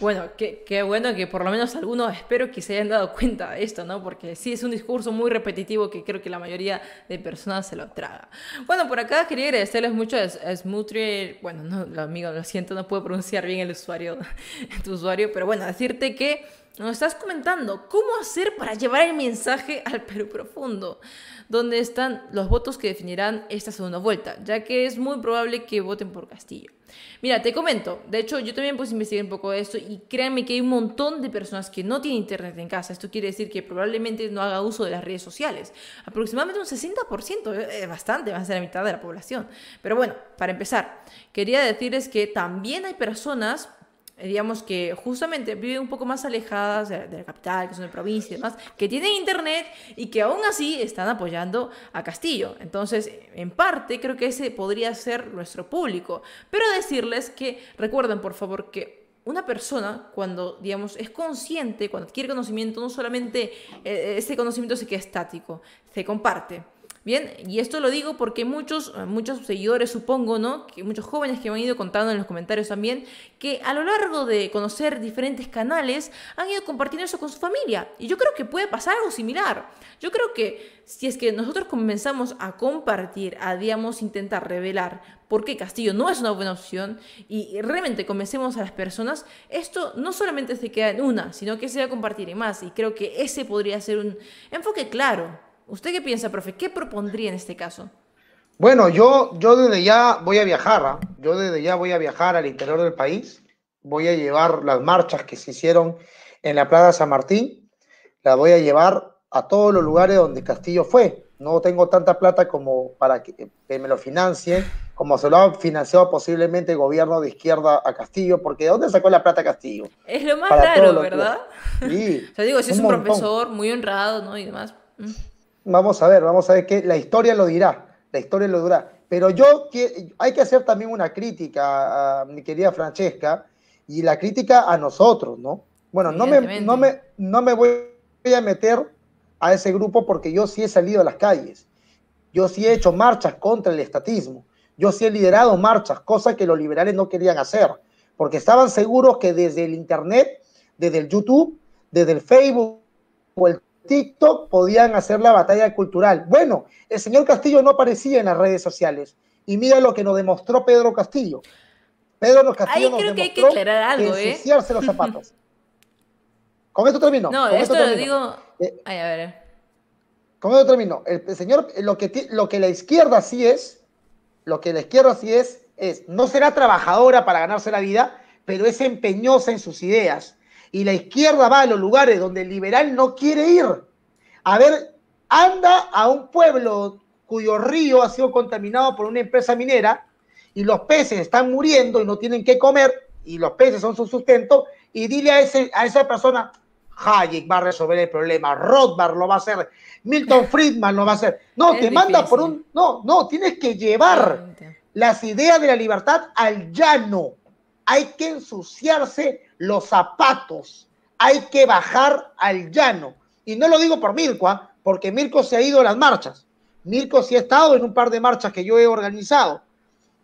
bueno, qué, qué, bueno que por lo menos algunos espero que se hayan dado cuenta de esto, ¿no? Porque sí es un discurso muy repetitivo que creo que la mayoría de personas se lo traga. Bueno, por acá quería agradecerles mucho a Smutri, bueno, no, amigo, lo siento, no puedo pronunciar bien el usuario, tu usuario, pero bueno, decirte que nos estás comentando cómo hacer para llevar el mensaje al Perú profundo, donde están los votos que definirán esta segunda vuelta, ya que es muy probable que voten por Castillo. Mira, te comento, de hecho yo también pues investigué un poco esto y créanme que hay un montón de personas que no tienen internet en casa. Esto quiere decir que probablemente no haga uso de las redes sociales. Aproximadamente un 60%, eh, es bastante, va a ser la mitad de la población. Pero bueno, para empezar, quería decirles que también hay personas eh, digamos que justamente viven un poco más alejadas de, la capital, que son de provincia y demás, que tienen internet y que aún así están apoyando a Castillo. Entonces, en parte, creo que ese podría ser nuestro público. Pero decirles que recuerden, por favor, que una persona cuando, digamos, es consciente, cuando adquiere conocimiento, no solamente eh, ese conocimiento se queda estático, se comparte. Bien, y esto lo digo porque muchos, eh, muchos seguidores, supongo, ¿no? Muchos jóvenes que me han ido contando en los comentarios también, que a lo largo de conocer diferentes canales han ido compartiendo eso con su familia. Y yo creo que puede pasar algo similar. Yo creo que si es que nosotros comenzamos a compartir, a, digamos, intentar revelar por qué Castillo no es una buena opción y realmente convencemos a las personas, esto no solamente se queda en una, sino que se va a compartir en más. Y creo que ese podría ser un enfoque claro ¿Usted qué piensa, profe? ¿Qué propondría en este caso? Bueno, yo, yo desde ya voy a viajar, ¿ah? yo desde ya voy a viajar al interior del país, voy a llevar las marchas que se hicieron en la Plaza San Martín, las voy a llevar a todos los lugares donde Castillo fue. no tengo tanta plata como para que, me lo financien, como se lo ha financiado posiblemente el gobierno de izquierda a Castillo, porque ¿de dónde sacó la plata Castillo? Es lo más raro, ¿verdad? Sí. o sea, digo, si es un profesor muy honrado, ¿no? Y demás. Mm. Vamos a ver, vamos a ver que la historia lo dirá, la historia lo dirá. Pero yo, hay que hacer también una crítica a mi querida Francesca, y la crítica a nosotros, ¿no? Bueno, no me, no, me, no me voy a meter a ese grupo porque yo sí he salido a las calles. Yo sí he hecho marchas contra el estatismo. Yo sí he liderado marchas, cosas que los liberales no querían hacer, porque estaban seguros que desde el Internet, desde el YouTube, desde el Facebook o el TikTok podían hacer la batalla cultural. Bueno, el señor Castillo no aparecía en las redes sociales. Y mira lo que nos demostró Pedro Castillo. Pedro Castillo Ahí creo que hay que aclarar algo, ¿eh? los zapatos. Con esto termino. No, esto, lo digo. Eh, Ay, a ver. Con esto termino. El, señor, lo que, lo que la izquierda sí es, lo que la izquierda sí es, es, no será trabajadora para ganarse la vida, pero es empeñosa en sus ideas. Y la izquierda va a los lugares donde el liberal no quiere ir. A ver, anda a un pueblo cuyo río ha sido contaminado por una empresa minera y los peces están muriendo y no tienen que comer y los peces son su sustento y dile a, ese, a esa persona, Hayek va a resolver el problema, Rothbard lo va a hacer, Milton Friedman lo va a hacer. No, te manda por un... No, no, tienes que llevar las ideas de la libertad al llano. Hay que ensuciarse los zapatos, hay que bajar al llano. Y no lo digo por Mirko, ¿ah? porque Mirko se ha ido a las marchas. Mirko sí ha estado en un par de marchas que yo he organizado.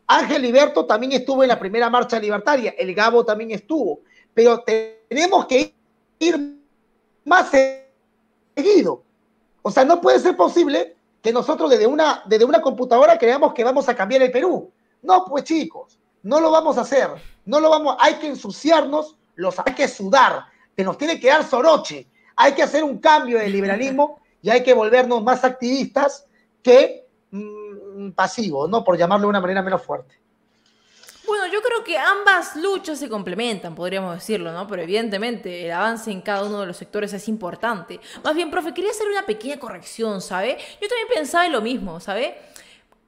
Ángel Liberto también estuvo en la primera marcha libertaria, el Gabo también estuvo, pero tenemos que ir más seguido. O sea, no puede ser posible que nosotros desde una, desde una computadora creamos que vamos a cambiar el Perú. No, pues chicos, no lo vamos a hacer. No lo vamos, hay que ensuciarnos, los, hay que sudar, que nos tiene que dar soroche. Hay que hacer un cambio de liberalismo y hay que volvernos más activistas que mm, pasivos, ¿no? Por llamarlo de una manera menos fuerte. Bueno, yo creo que ambas luchas se complementan, podríamos decirlo, ¿no? Pero evidentemente el avance en cada uno de los sectores es importante. Más bien, profe, quería hacer una pequeña corrección, ¿sabe? Yo también pensaba en lo mismo, ¿sabe?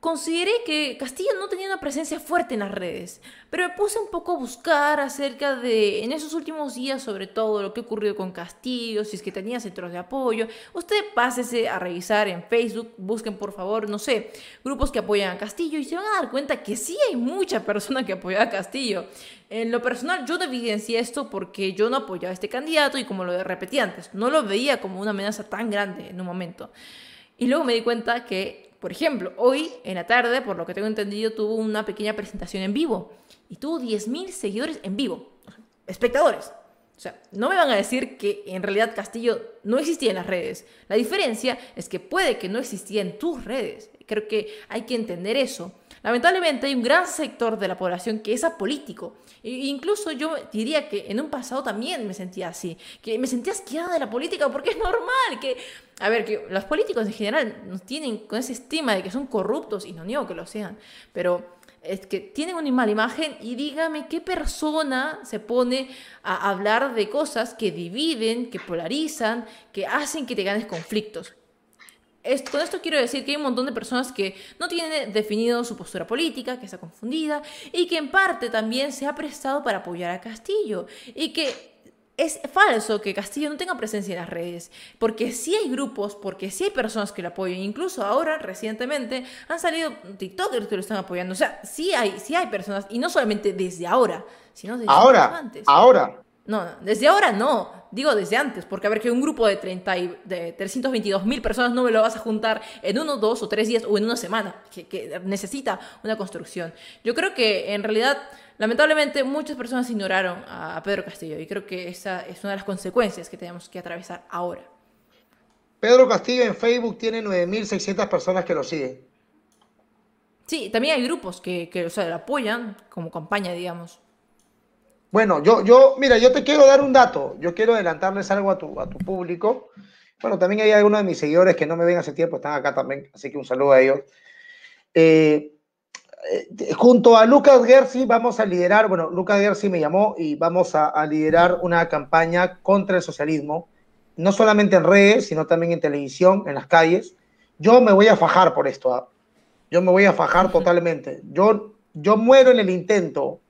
Consideré que Castillo no tenía una presencia fuerte en las redes, pero me puse un poco a buscar acerca de, en esos últimos días, sobre todo lo que ocurrió con Castillo, si es que tenía centros de apoyo. Usted pásese a revisar en Facebook, busquen por favor, no sé, grupos que apoyan a Castillo y se van a dar cuenta que sí hay mucha persona que apoya a Castillo. En lo personal, yo no evidencié esto porque yo no apoyaba a este candidato y como lo repetí antes, no lo veía como una amenaza tan grande en un momento. Y luego me di cuenta que por ejemplo, hoy en la tarde, por lo que tengo entendido, tuvo una pequeña presentación en vivo y tuvo 10.000 seguidores en vivo, espectadores. O sea, no me van a decir que en realidad Castillo no existía en las redes. La diferencia es que puede que no existía en tus redes. Creo que hay que entender eso. Lamentablemente hay un gran sector de la población que es apolítico. E incluso yo diría que en un pasado también me sentía así, que me sentía asqueada de la política porque es normal que, a ver, que los políticos en general nos tienen con ese estima de que son corruptos, y no niego que lo sean, pero es que tienen una mala imagen y dígame qué persona se pone a hablar de cosas que dividen, que polarizan, que hacen que te ganes conflictos con esto quiero decir que hay un montón de personas que no tienen definido su postura política, que está confundida y que en parte también se ha prestado para apoyar a Castillo y que es falso que Castillo no tenga presencia en las redes, porque sí hay grupos, porque sí hay personas que lo apoyan, incluso ahora, recientemente, han salido TikTokers que lo están apoyando, o sea, sí hay, sí hay personas, y no solamente desde ahora, sino desde ahora, antes. Ahora, no, desde ahora no, digo desde antes, porque a ver que un grupo de, 30 y, de 322 mil personas no me lo vas a juntar en uno, dos o tres días o en una semana, que, necesita una construcción. Yo creo que en realidad, lamentablemente, muchas personas ignoraron a, Pedro Castillo y creo que esa es una de las consecuencias que tenemos que atravesar ahora. Pedro Castillo en Facebook tiene 9.600 personas que lo siguen. Sí, también hay grupos que, que o sea, lo apoyan como campaña, digamos. Bueno, yo, yo, mira, yo te quiero dar un dato. Yo quiero adelantarles algo a tu, a tu público. Bueno, también hay algunos de mis seguidores que no me ven hace tiempo, están acá también, así que un saludo a ellos. Eh, junto a Lucas Gersi vamos a liderar, bueno, Lucas Gersi me llamó y vamos a, a, liderar una campaña contra el socialismo, no solamente en redes, sino también en televisión, en las calles. yo me voy a fajar por esto. ¿ah? Yo me voy a fajar totalmente. Yo, yo muero en el intento.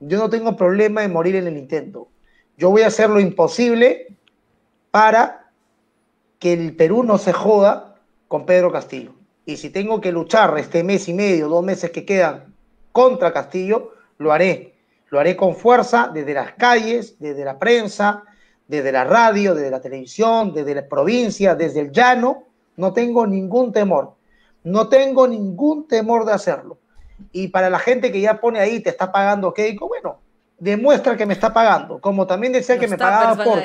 Yo no tengo problema en morir en el intento. Yo voy a hacer lo imposible para que el Perú no se joda con Pedro Castillo. Y si tengo que luchar este mes y medio, dos meses que quedan contra Castillo, lo haré. Lo haré con fuerza desde las calles, desde la prensa, desde la radio, desde la televisión, desde la provincia, desde el llano. No tengo ningún temor. No tengo ningún temor de hacerlo. Y para la gente que ya pone ahí, te está pagando Keiko, bueno, demuestra que me está pagando. Como también decía que me pagaba por.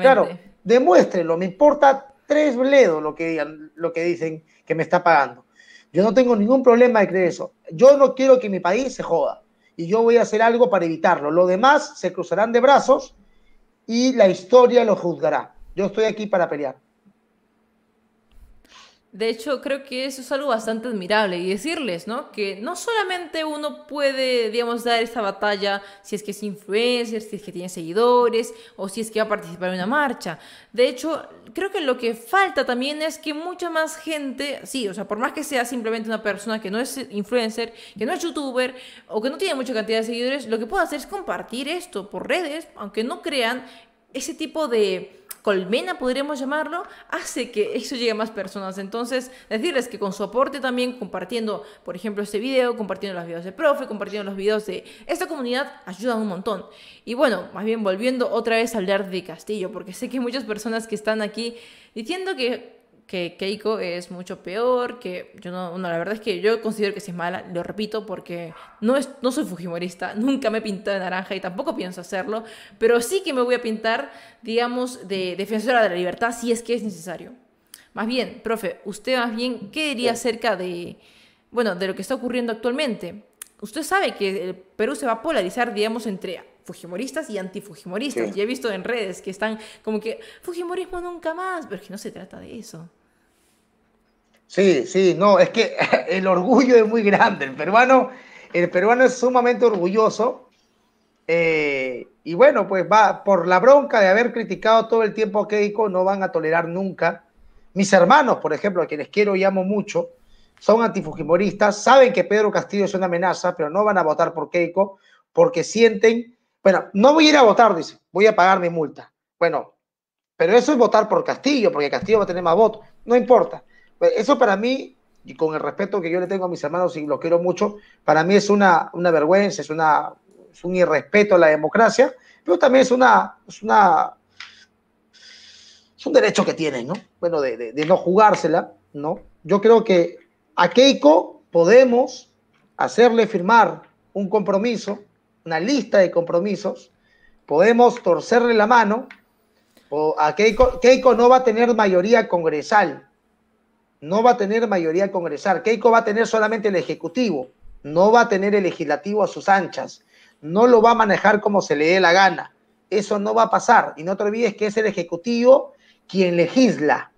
Claro, demuéstrenlo. Me importa tres bledos lo que digan, lo que dicen que me está pagando. Yo no tengo ningún problema de creer eso. Yo no quiero que mi país se joda. Y yo voy a hacer algo para evitarlo. Lo demás se cruzarán de brazos y la historia lo juzgará. Yo estoy aquí para pelear. De hecho, creo que eso es algo bastante admirable y decirles, ¿no? Que no solamente uno puede, digamos, dar esta batalla si es que es influencer, si es que tiene seguidores o si es que va a participar en una marcha. De hecho, creo que lo que falta también es que mucha más gente, sí, o sea, por más que sea simplemente una persona que no es influencer, que no es youtuber o que no tiene mucha cantidad de seguidores, lo que puede hacer es compartir esto por redes, aunque no crean ese tipo de colmena, podríamos llamarlo, hace que eso llegue a más personas. Entonces, decirles que con su aporte también, compartiendo, por ejemplo, este video, compartiendo los videos de profe, compartiendo los videos de esta comunidad, ayudan un montón. Y bueno, más bien volviendo otra vez a hablar de Castillo, porque sé que hay muchas personas que están aquí diciendo que que Keiko es mucho peor, que yo no, la verdad es que yo considero que si es mala, lo repito, porque no, es, no soy fujimorista, nunca me he pintado de naranja y tampoco pienso hacerlo, pero sí que me voy a pintar, digamos, de defensora de la libertad si es que es necesario. Más bien, profe, usted más bien, ¿qué diría acerca de, bueno, de lo que está ocurriendo actualmente? Usted sabe que el Perú se va a polarizar, digamos, entre fujimoristas y antifujimoristas. Y he visto en redes que están como que, fujimorismo nunca más, pero es que no se trata de eso. Sí, sí, no, es que el orgullo es muy grande. El peruano, el peruano es sumamente orgulloso. Eh, y bueno, pues va por la bronca de haber criticado todo el tiempo a Keiko, no van a tolerar nunca. Mis hermanos, por ejemplo, a quienes quiero y amo mucho, son antifujimoristas, saben que Pedro Castillo es una amenaza, pero no van a votar por Keiko porque sienten, bueno, no voy a ir a votar, dice, voy a pagar mi multa. Bueno, pero eso es votar por Castillo, porque Castillo va a tener más votos, no importa. Pues, eso para mí, y con el respeto que yo le tengo a mis hermanos y los quiero mucho, para mí es una, una vergüenza, es, una, es un irrespeto a la democracia, pero también es una, es una es un derecho que tienen, ¿no? Bueno, de, de, no jugársela, ¿no? Yo creo que a Keiko podemos hacerle firmar un compromiso, una lista de compromisos, podemos torcerle la mano, o a Keiko, Keiko no va a tener mayoría congresal, no va a tener mayoría congresal. Keiko va a tener solamente el Ejecutivo, no va a tener el Legislativo a sus anchas, no lo va a manejar como se le dé la gana. Eso no va a pasar. Y no te olvides que es el Ejecutivo quien legisla.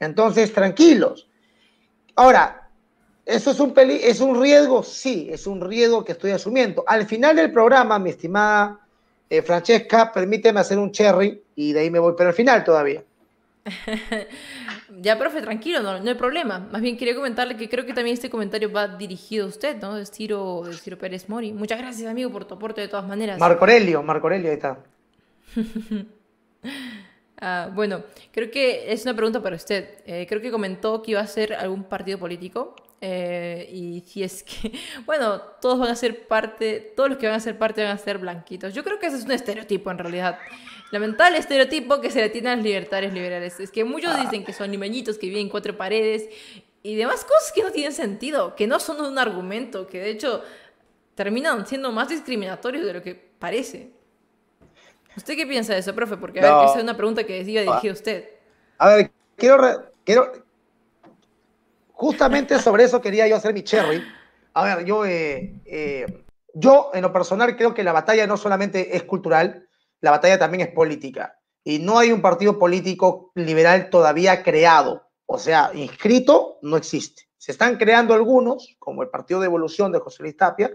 Entonces, tranquilos. Ahora, ¿eso es un, es un riesgo? Sí, es un riesgo que estoy asumiendo. Al final del programa, mi estimada eh, Francesca, permíteme hacer un cherry y de ahí me voy, pero al final todavía. Ya, profe, tranquilo, no, no, hay problema. Más bien quería comentarle que creo que también este comentario va dirigido a usted, ¿no? De Ciro, de Pérez Mori. Muchas gracias, amigo, por tu aporte de todas maneras. Marco Aurelio, Marco Aurelio, ahí está. Ah, bueno, creo que es una pregunta para usted. Eh, creo que comentó que iba a ser algún partido político. Eh, y si es que, bueno, todos van a ser parte, todos los que van a ser parte van a ser blanquitos. Yo creo que ese es un estereotipo en realidad lamentable estereotipo que se le tiene a los libertarios liberales. Es que muchos dicen que son limeñitos que viven en cuatro paredes y demás cosas que no tienen sentido, que no son un argumento, que de hecho terminan siendo más discriminatorios de lo que parece. ¿Usted qué piensa de eso, profe? Porque a ver, esa es una pregunta que decía dirigida a usted. A ver, quiero, quiero, justamente sobre eso quería yo hacer mi cherry. A ver, yo, eh, eh, yo en lo personal creo que la batalla no solamente es cultural, la batalla también es política. Y no hay un partido político liberal todavía creado, o sea, inscrito, no existe. Se están creando algunos, como el Partido de Evolución de José Luis Tapia,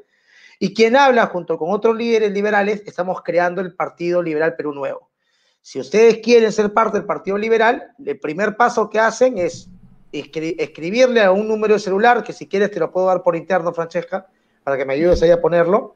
y quien habla junto con otros líderes liberales, estamos creando el Partido Liberal Perú Nuevo. Si ustedes quieren ser parte del Partido Liberal, el primer paso que hacen es escribirle a un número de celular, que si quieres te lo puedo dar por interno, Francesca, para que me ayudes ahí a ponerlo.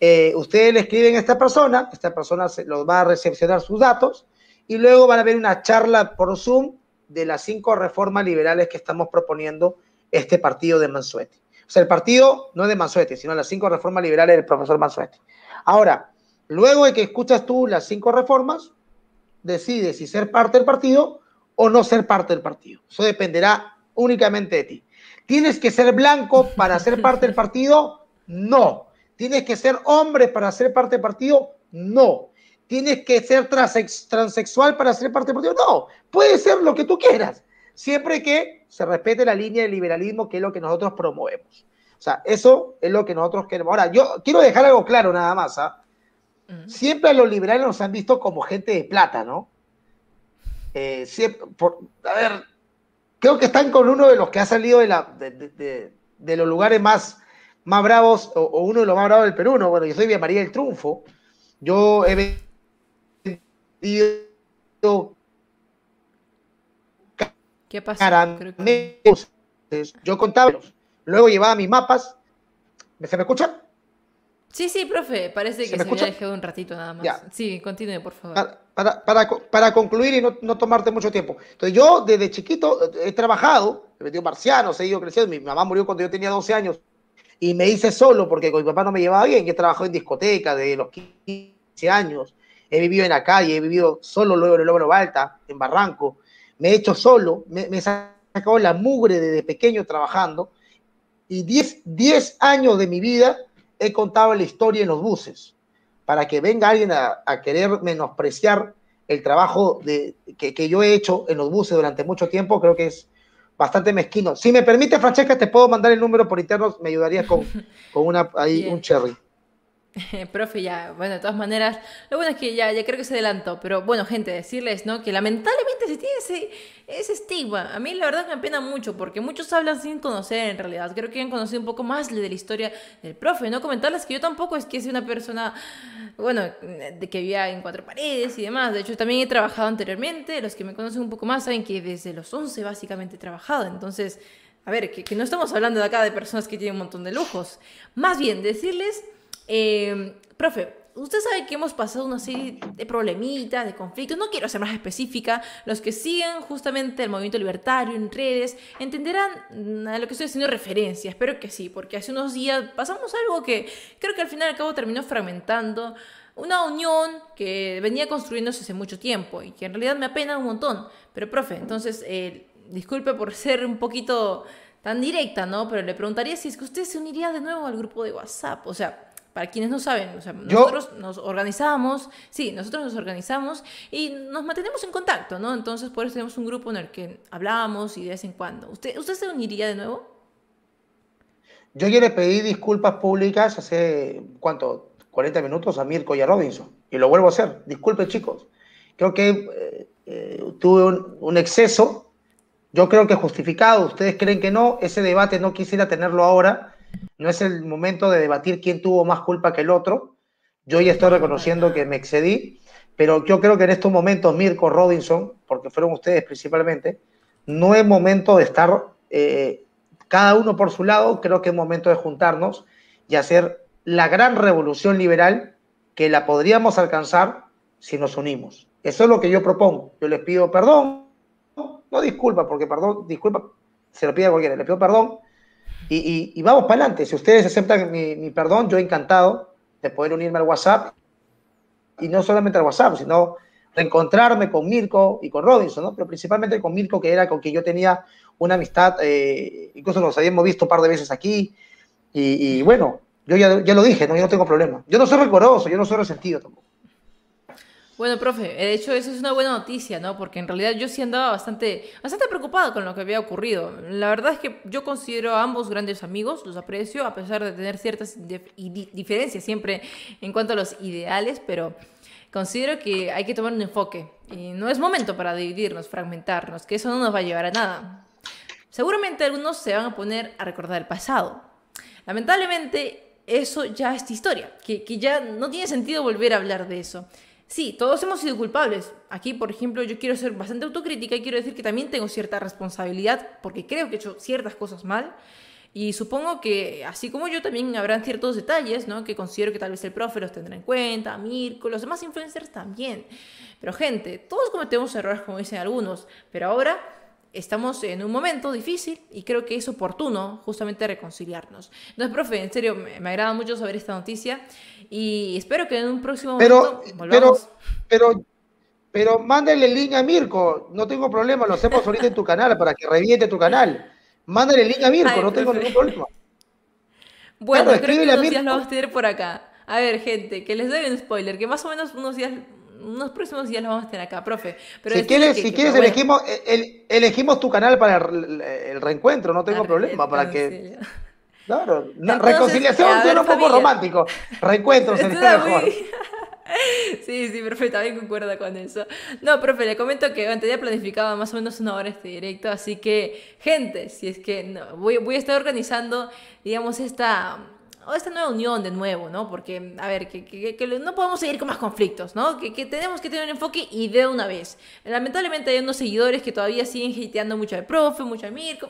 Eh, ustedes le escriben a esta persona, esta persona se, los va a recepcionar sus datos y luego van a ver una charla por Zoom de las cinco reformas liberales que estamos proponiendo este partido de Mansuetti. O sea, el partido no de Mansuetti, sino las cinco reformas liberales del profesor Mansuetti. Ahora, luego de que escuchas tú las cinco reformas, decides si ser parte del partido o no ser parte del partido. Eso dependerá únicamente de ti. ¿Tienes que ser blanco para ser parte del partido? No. ¿Tienes que ser hombre para ser parte del partido? No. ¿Tienes que ser transexual para ser parte del partido? No. Puede ser lo que tú quieras, siempre que se respete la línea del liberalismo, que es lo que nosotros promovemos. O sea, eso es lo que nosotros queremos. Ahora, yo quiero dejar algo claro nada más. ¿ah? Siempre los liberales nos han visto como gente de plata, ¿no? Eh, a ver, creo que están con uno de los que ha salido de, la, de, los lugares más, más bravos, o, uno de los más bravos del Perú, ¿no? Bueno, yo soy Vía María del Triunfo. Yo he vendido. ¿Qué pasa? Yo contaba, luego llevaba mis mapas. ¿Se me escucha? Sí, sí, profe, parece que se, me había dejado un ratito nada más. Sí, continúe, por favor. Para, para, para, concluir y no, no, tomarte mucho tiempo. Entonces, yo desde chiquito he trabajado, he metido marcianos, he ido creciendo. Mi mamá murió cuando yo tenía 12 años y me hice solo porque con mi papá no me llevaba bien. Yo he trabajado en discoteca desde los 15 años. He vivido en la calle, he vivido solo luego en el Lóbulo Balta, en Barranco. Me he hecho solo, me, me he sacado la mugre desde pequeño trabajando. Y 10, 10 años de mi vida he contado la historia en los buses, para que venga alguien a, querer menospreciar el trabajo de, que, yo he hecho en los buses durante mucho tiempo, creo que es bastante mezquino. Si me permite, Francesca, te puedo mandar el número por interno, me ayudaría con, con una, ahí, un cherry. Profe, ya, bueno, de todas maneras, lo bueno es que ya, creo que se adelantó, pero bueno, gente, decirles, ¿no? Que lamentablemente se tiene ese, ese estigma. A mí la verdad me apena mucho, porque muchos hablan sin conocer en realidad. Creo que han conocido un poco más de la historia del profe, ¿no? Comentarles que yo tampoco es que sea una persona, bueno, de que vivía en cuatro paredes y demás. De hecho, también he trabajado anteriormente. Los que me conocen un poco más saben que desde los 11 básicamente he trabajado. Entonces, a ver, que, que no estamos hablando de acá de personas que tienen un montón de lujos. Más bien, decirles eh, profe, usted sabe que hemos pasado una serie de problemitas, de conflictos, no quiero ser más específica, los que siguen justamente el movimiento libertario en redes entenderán a lo que estoy haciendo referencia, espero que sí, porque hace unos días pasamos algo que creo que al final y terminó fragmentando una unión que venía construyéndose hace mucho tiempo y que en realidad me apena un montón. Pero, profe, entonces, eh, disculpe por ser un poquito tan directa, ¿no? Pero le preguntaría si es que usted se uniría de nuevo al grupo de WhatsApp, o sea para quienes no saben, nosotros nos organizamos, sí, nosotros nos organizamos y nos mantenemos en contacto, ¿no? Entonces, por eso tenemos un grupo en el que hablamos y de vez en cuando. ¿Usted, usted se uniría de nuevo? Yo ya le pedí disculpas públicas hace, ¿cuánto? 40 minutos a Mirko y a Robinson. Y lo vuelvo a hacer. Disculpen, chicos. Creo que eh, eh, tuve un, un exceso. Yo creo que justificado. Ustedes creen que no. Ese debate no quisiera tenerlo ahora no es el momento de debatir quién tuvo más culpa que el otro. Yo ya estoy reconociendo que me excedí, pero yo creo que en estos momentos, Mirko, Robinson, porque fueron ustedes principalmente, no es momento de estar eh, cada uno por su lado, creo que es momento de juntarnos y hacer la gran revolución liberal que la podríamos alcanzar si nos unimos. Eso es lo que yo propongo. Yo les pido perdón, no disculpa, porque perdón, disculpa, se lo pide a cualquiera, le pido perdón y, vamos para adelante. Si ustedes aceptan mi, perdón, yo encantado de poder unirme al WhatsApp. Y no solamente al WhatsApp, sino reencontrarme con Mirko y con Robinson, ¿no? Pero principalmente con Mirko, que era con quien yo tenía una amistad, eh, incluso nos habíamos visto un par de veces aquí. Y, bueno, yo ya, ya, lo dije, ¿no? Yo no tengo problema. Yo no soy rencoroso, yo no soy resentido tampoco. Bueno, profe, de hecho eso es una buena noticia, ¿no? Porque en realidad yo sí andaba bastante, bastante preocupada con lo que había ocurrido. La verdad es que yo considero a ambos grandes amigos, los aprecio, a pesar de tener ciertas diferencias siempre en cuanto a los ideales, pero considero que hay que tomar un enfoque. Y no es momento para dividirnos, fragmentarnos, que eso no nos va a llevar a nada. Seguramente algunos se van a poner a recordar el pasado. Lamentablemente, eso ya es historia, que, que ya no tiene sentido volver a hablar de eso. Sí, todos hemos sido culpables. Aquí, por ejemplo, yo quiero ser bastante autocrítica y quiero decir que también tengo cierta responsabilidad porque creo que he hecho ciertas cosas mal. Y supongo que, así como yo, también habrán ciertos detalles, ¿no? Que considero que tal vez el profe los tendrá en cuenta, Mirko, los demás influencers también. Pero gente, todos cometemos errores, como dicen algunos, pero ahora estamos en un momento difícil y creo que es oportuno justamente reconciliarnos. Entonces, profe, en serio, me, agrada mucho saber esta noticia y espero que en un próximo momento volvamos. Pero, pero, pero mándale link a Mirko, no tengo problema, lo hacemos ahorita en tu canal para que reviente tu canal. Mándale link a Mirko, no tengo ningún problema. Bueno, creo que unos días lo vamos a tener por acá. A ver, gente, que les doy un spoiler, que más o menos unos días unos próximos días lo vamos a tener acá, profe. Pero si quieres, si quieres elegimos, elegimos tu canal para el, reencuentro, no tengo problema, para que... Claro, reconciliación suena un poco romántico. Reencuentro sería mejor. Sí, sí, perfecto, también concuerda con eso. No, profe, le comento que tenía planificado más o menos una hora este directo, así que, gente, si es que no, voy, voy a estar organizando, digamos, esta esta nueva unión de nuevo, ¿no? Porque, a ver, que, que, no podemos seguir con más conflictos, ¿no? Que, tenemos que tener un enfoque y de una vez. Lamentablemente hay unos seguidores que todavía siguen hateando mucho al profe, mucho a Mirko.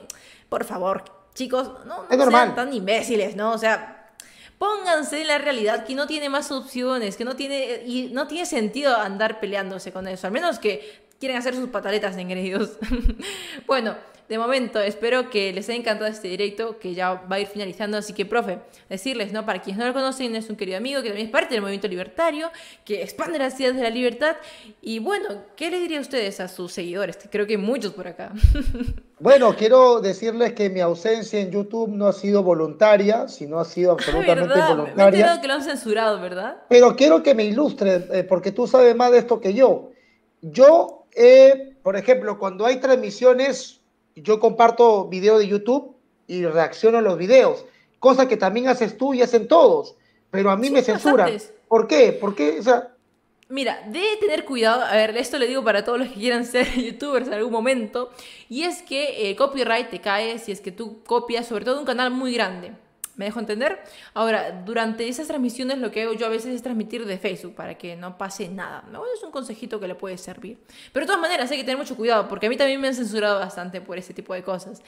Por favor, chicos, no, sean tan imbéciles, ¿no? O sea, pónganse en la realidad que no tiene más opciones, que no tiene, y no tiene sentido andar peleándose con eso, al menos que quieren hacer sus pataletas engreídos. bueno, de momento, espero que les haya encantado este directo, que ya va a ir finalizando. Así que, profe, decirles, ¿no? Para quienes no lo conocen, es un querido amigo que también es parte del movimiento libertario, que expande las ideas de la libertad. Y bueno, ¿qué le diría a ustedes a sus seguidores? Creo que hay muchos por acá. Bueno, quiero decirles que mi ausencia en YouTube no ha sido voluntaria, sino ha sido absolutamente ¿verdad? voluntaria. Me que lo han censurado, ¿verdad? Pero quiero que me ilustre, eh, porque tú sabes más de esto que yo. Yo, eh, por ejemplo, cuando hay transmisiones yo comparto video de YouTube y reacciono a los videos, cosa que también haces tú y hacen todos, pero a mí me censuran. ¿Por qué? ¿Por qué? O sea, Mira, debe tener cuidado, a ver, esto le digo para todos los que quieran ser youtubers en algún momento, y es que el copyright te cae si es que tú copias sobre todo un canal muy grande. ¿Me dejo entender? Ahora, durante esas transmisiones lo que hago yo a veces es transmitir de Facebook para que no pase nada. ¿no? Es un consejito que le puede servir. Pero de todas maneras hay que tener mucho cuidado porque a mí también me han censurado bastante por ese tipo de cosas.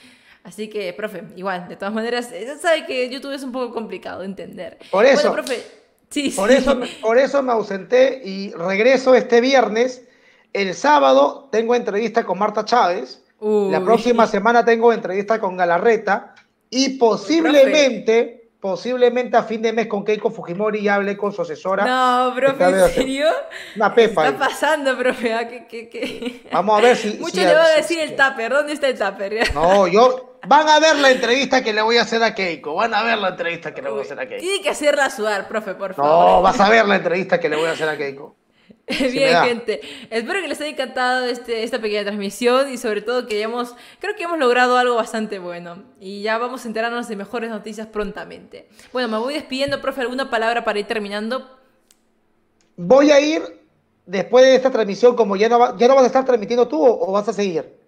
Así que, profe, igual, de todas maneras, eh, sabe que YouTube es un poco complicado de entender. Por eso, profe, sí, por, Eso, por eso me ausenté y regreso este viernes. El sábado tengo entrevista con Marta Chávez. La próxima semana tengo entrevista con Galarreta. Y posiblemente, posiblemente a fin de mes con Keiko Fujimori ya hablé con su asesora. No, profe, ¿en serio? Una pepa. ¿Qué está pasando, profe? Ah, Vamos a ver si. Mucho le va a decir el tupper. ¿Dónde está el tupper? No, yo. Van a ver la entrevista que le voy a hacer a Keiko. Van a ver la entrevista que le voy a hacer a Keiko. Tiene que hacerla sudar, profe, por favor. No, vas a ver la entrevista que le voy a hacer a Keiko. Bien, gente. Espero que les haya encantado este, esta pequeña transmisión y sobre todo que hayamos, creo que hemos logrado algo bastante bueno. Y ya vamos a enterarnos de mejores noticias prontamente. Bueno, me voy despidiendo, profe, ¿alguna palabra para ir terminando? Voy a ir después de esta transmisión, como ya no, ya no vas a estar transmitiendo tú o, vas a seguir.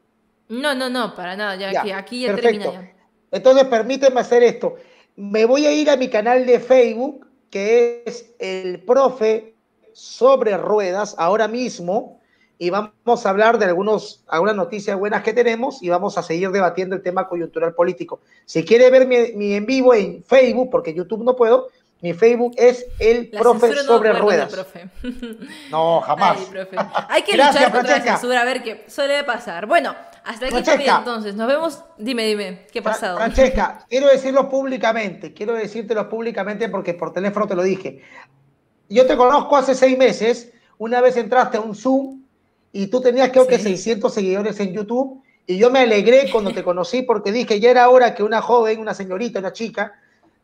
No, no, no, para nada, ya, aquí, aquí ya termina ya. Entonces, permíteme hacer esto. Me voy a ir a mi canal de Facebook, que es el profe sobre ruedas ahora mismo y vamos a hablar de algunos, algunas noticias buenas que tenemos y vamos a seguir debatiendo el tema coyuntural político. Si quiere ver mi, en vivo en Facebook, porque YouTube no puedo, mi Facebook es el profe sobre ruedas. No, jamás. Hay que luchar contra la censura, a ver qué suele pasar. Bueno, hasta aquí también entonces. Nos vemos. Dime, dime, ¿qué ha pasado? Francesca, quiero decirlo públicamente, quiero decírtelo públicamente porque por teléfono te lo dije yo te conozco hace seis meses, una vez entraste a un Zoom y tú tenías creo que 600 seguidores en YouTube y yo me alegré cuando te conocí porque dije, ya era hora que una joven, una señorita, una chica,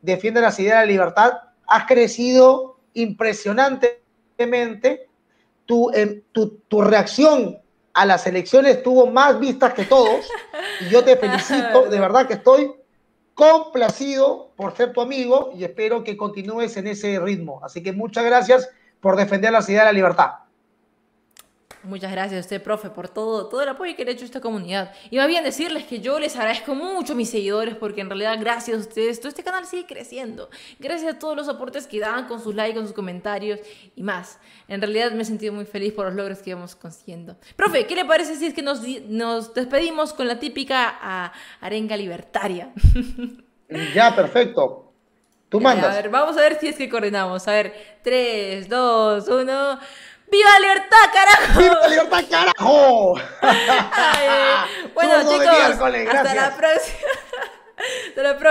defienda las ideas de la libertad. Has crecido impresionantemente. Tu, tu, tu reacción a las elecciones tuvo más vistas que todos y yo te felicito, de verdad que estoy complacido por ser tu amigo y espero que continúes en ese ritmo. Así que muchas gracias por defender la ciudad de la libertad. Muchas gracias a usted, profe, por todo, todo el apoyo que le ha hecho a esta comunidad. Y más bien decirles que yo les agradezco mucho a mis seguidores porque en realidad gracias a ustedes todo este canal sigue creciendo. Gracias a todos los aportes que dan con sus likes, con sus comentarios y más. En realidad me he sentido muy feliz por los logros que vamos consiguiendo. Profe, ¿qué le parece si es que nos, nos despedimos con la típica uh, arenga libertaria? ya, perfecto. Tú mandas. A ver, vamos a ver si es que coordinamos. A ver, 3, 2, 1. ¡Viva libertad, carajo! ¡Viva libertad, carajo! Ay, bueno, chicos, hasta la próxima. hasta la próxima.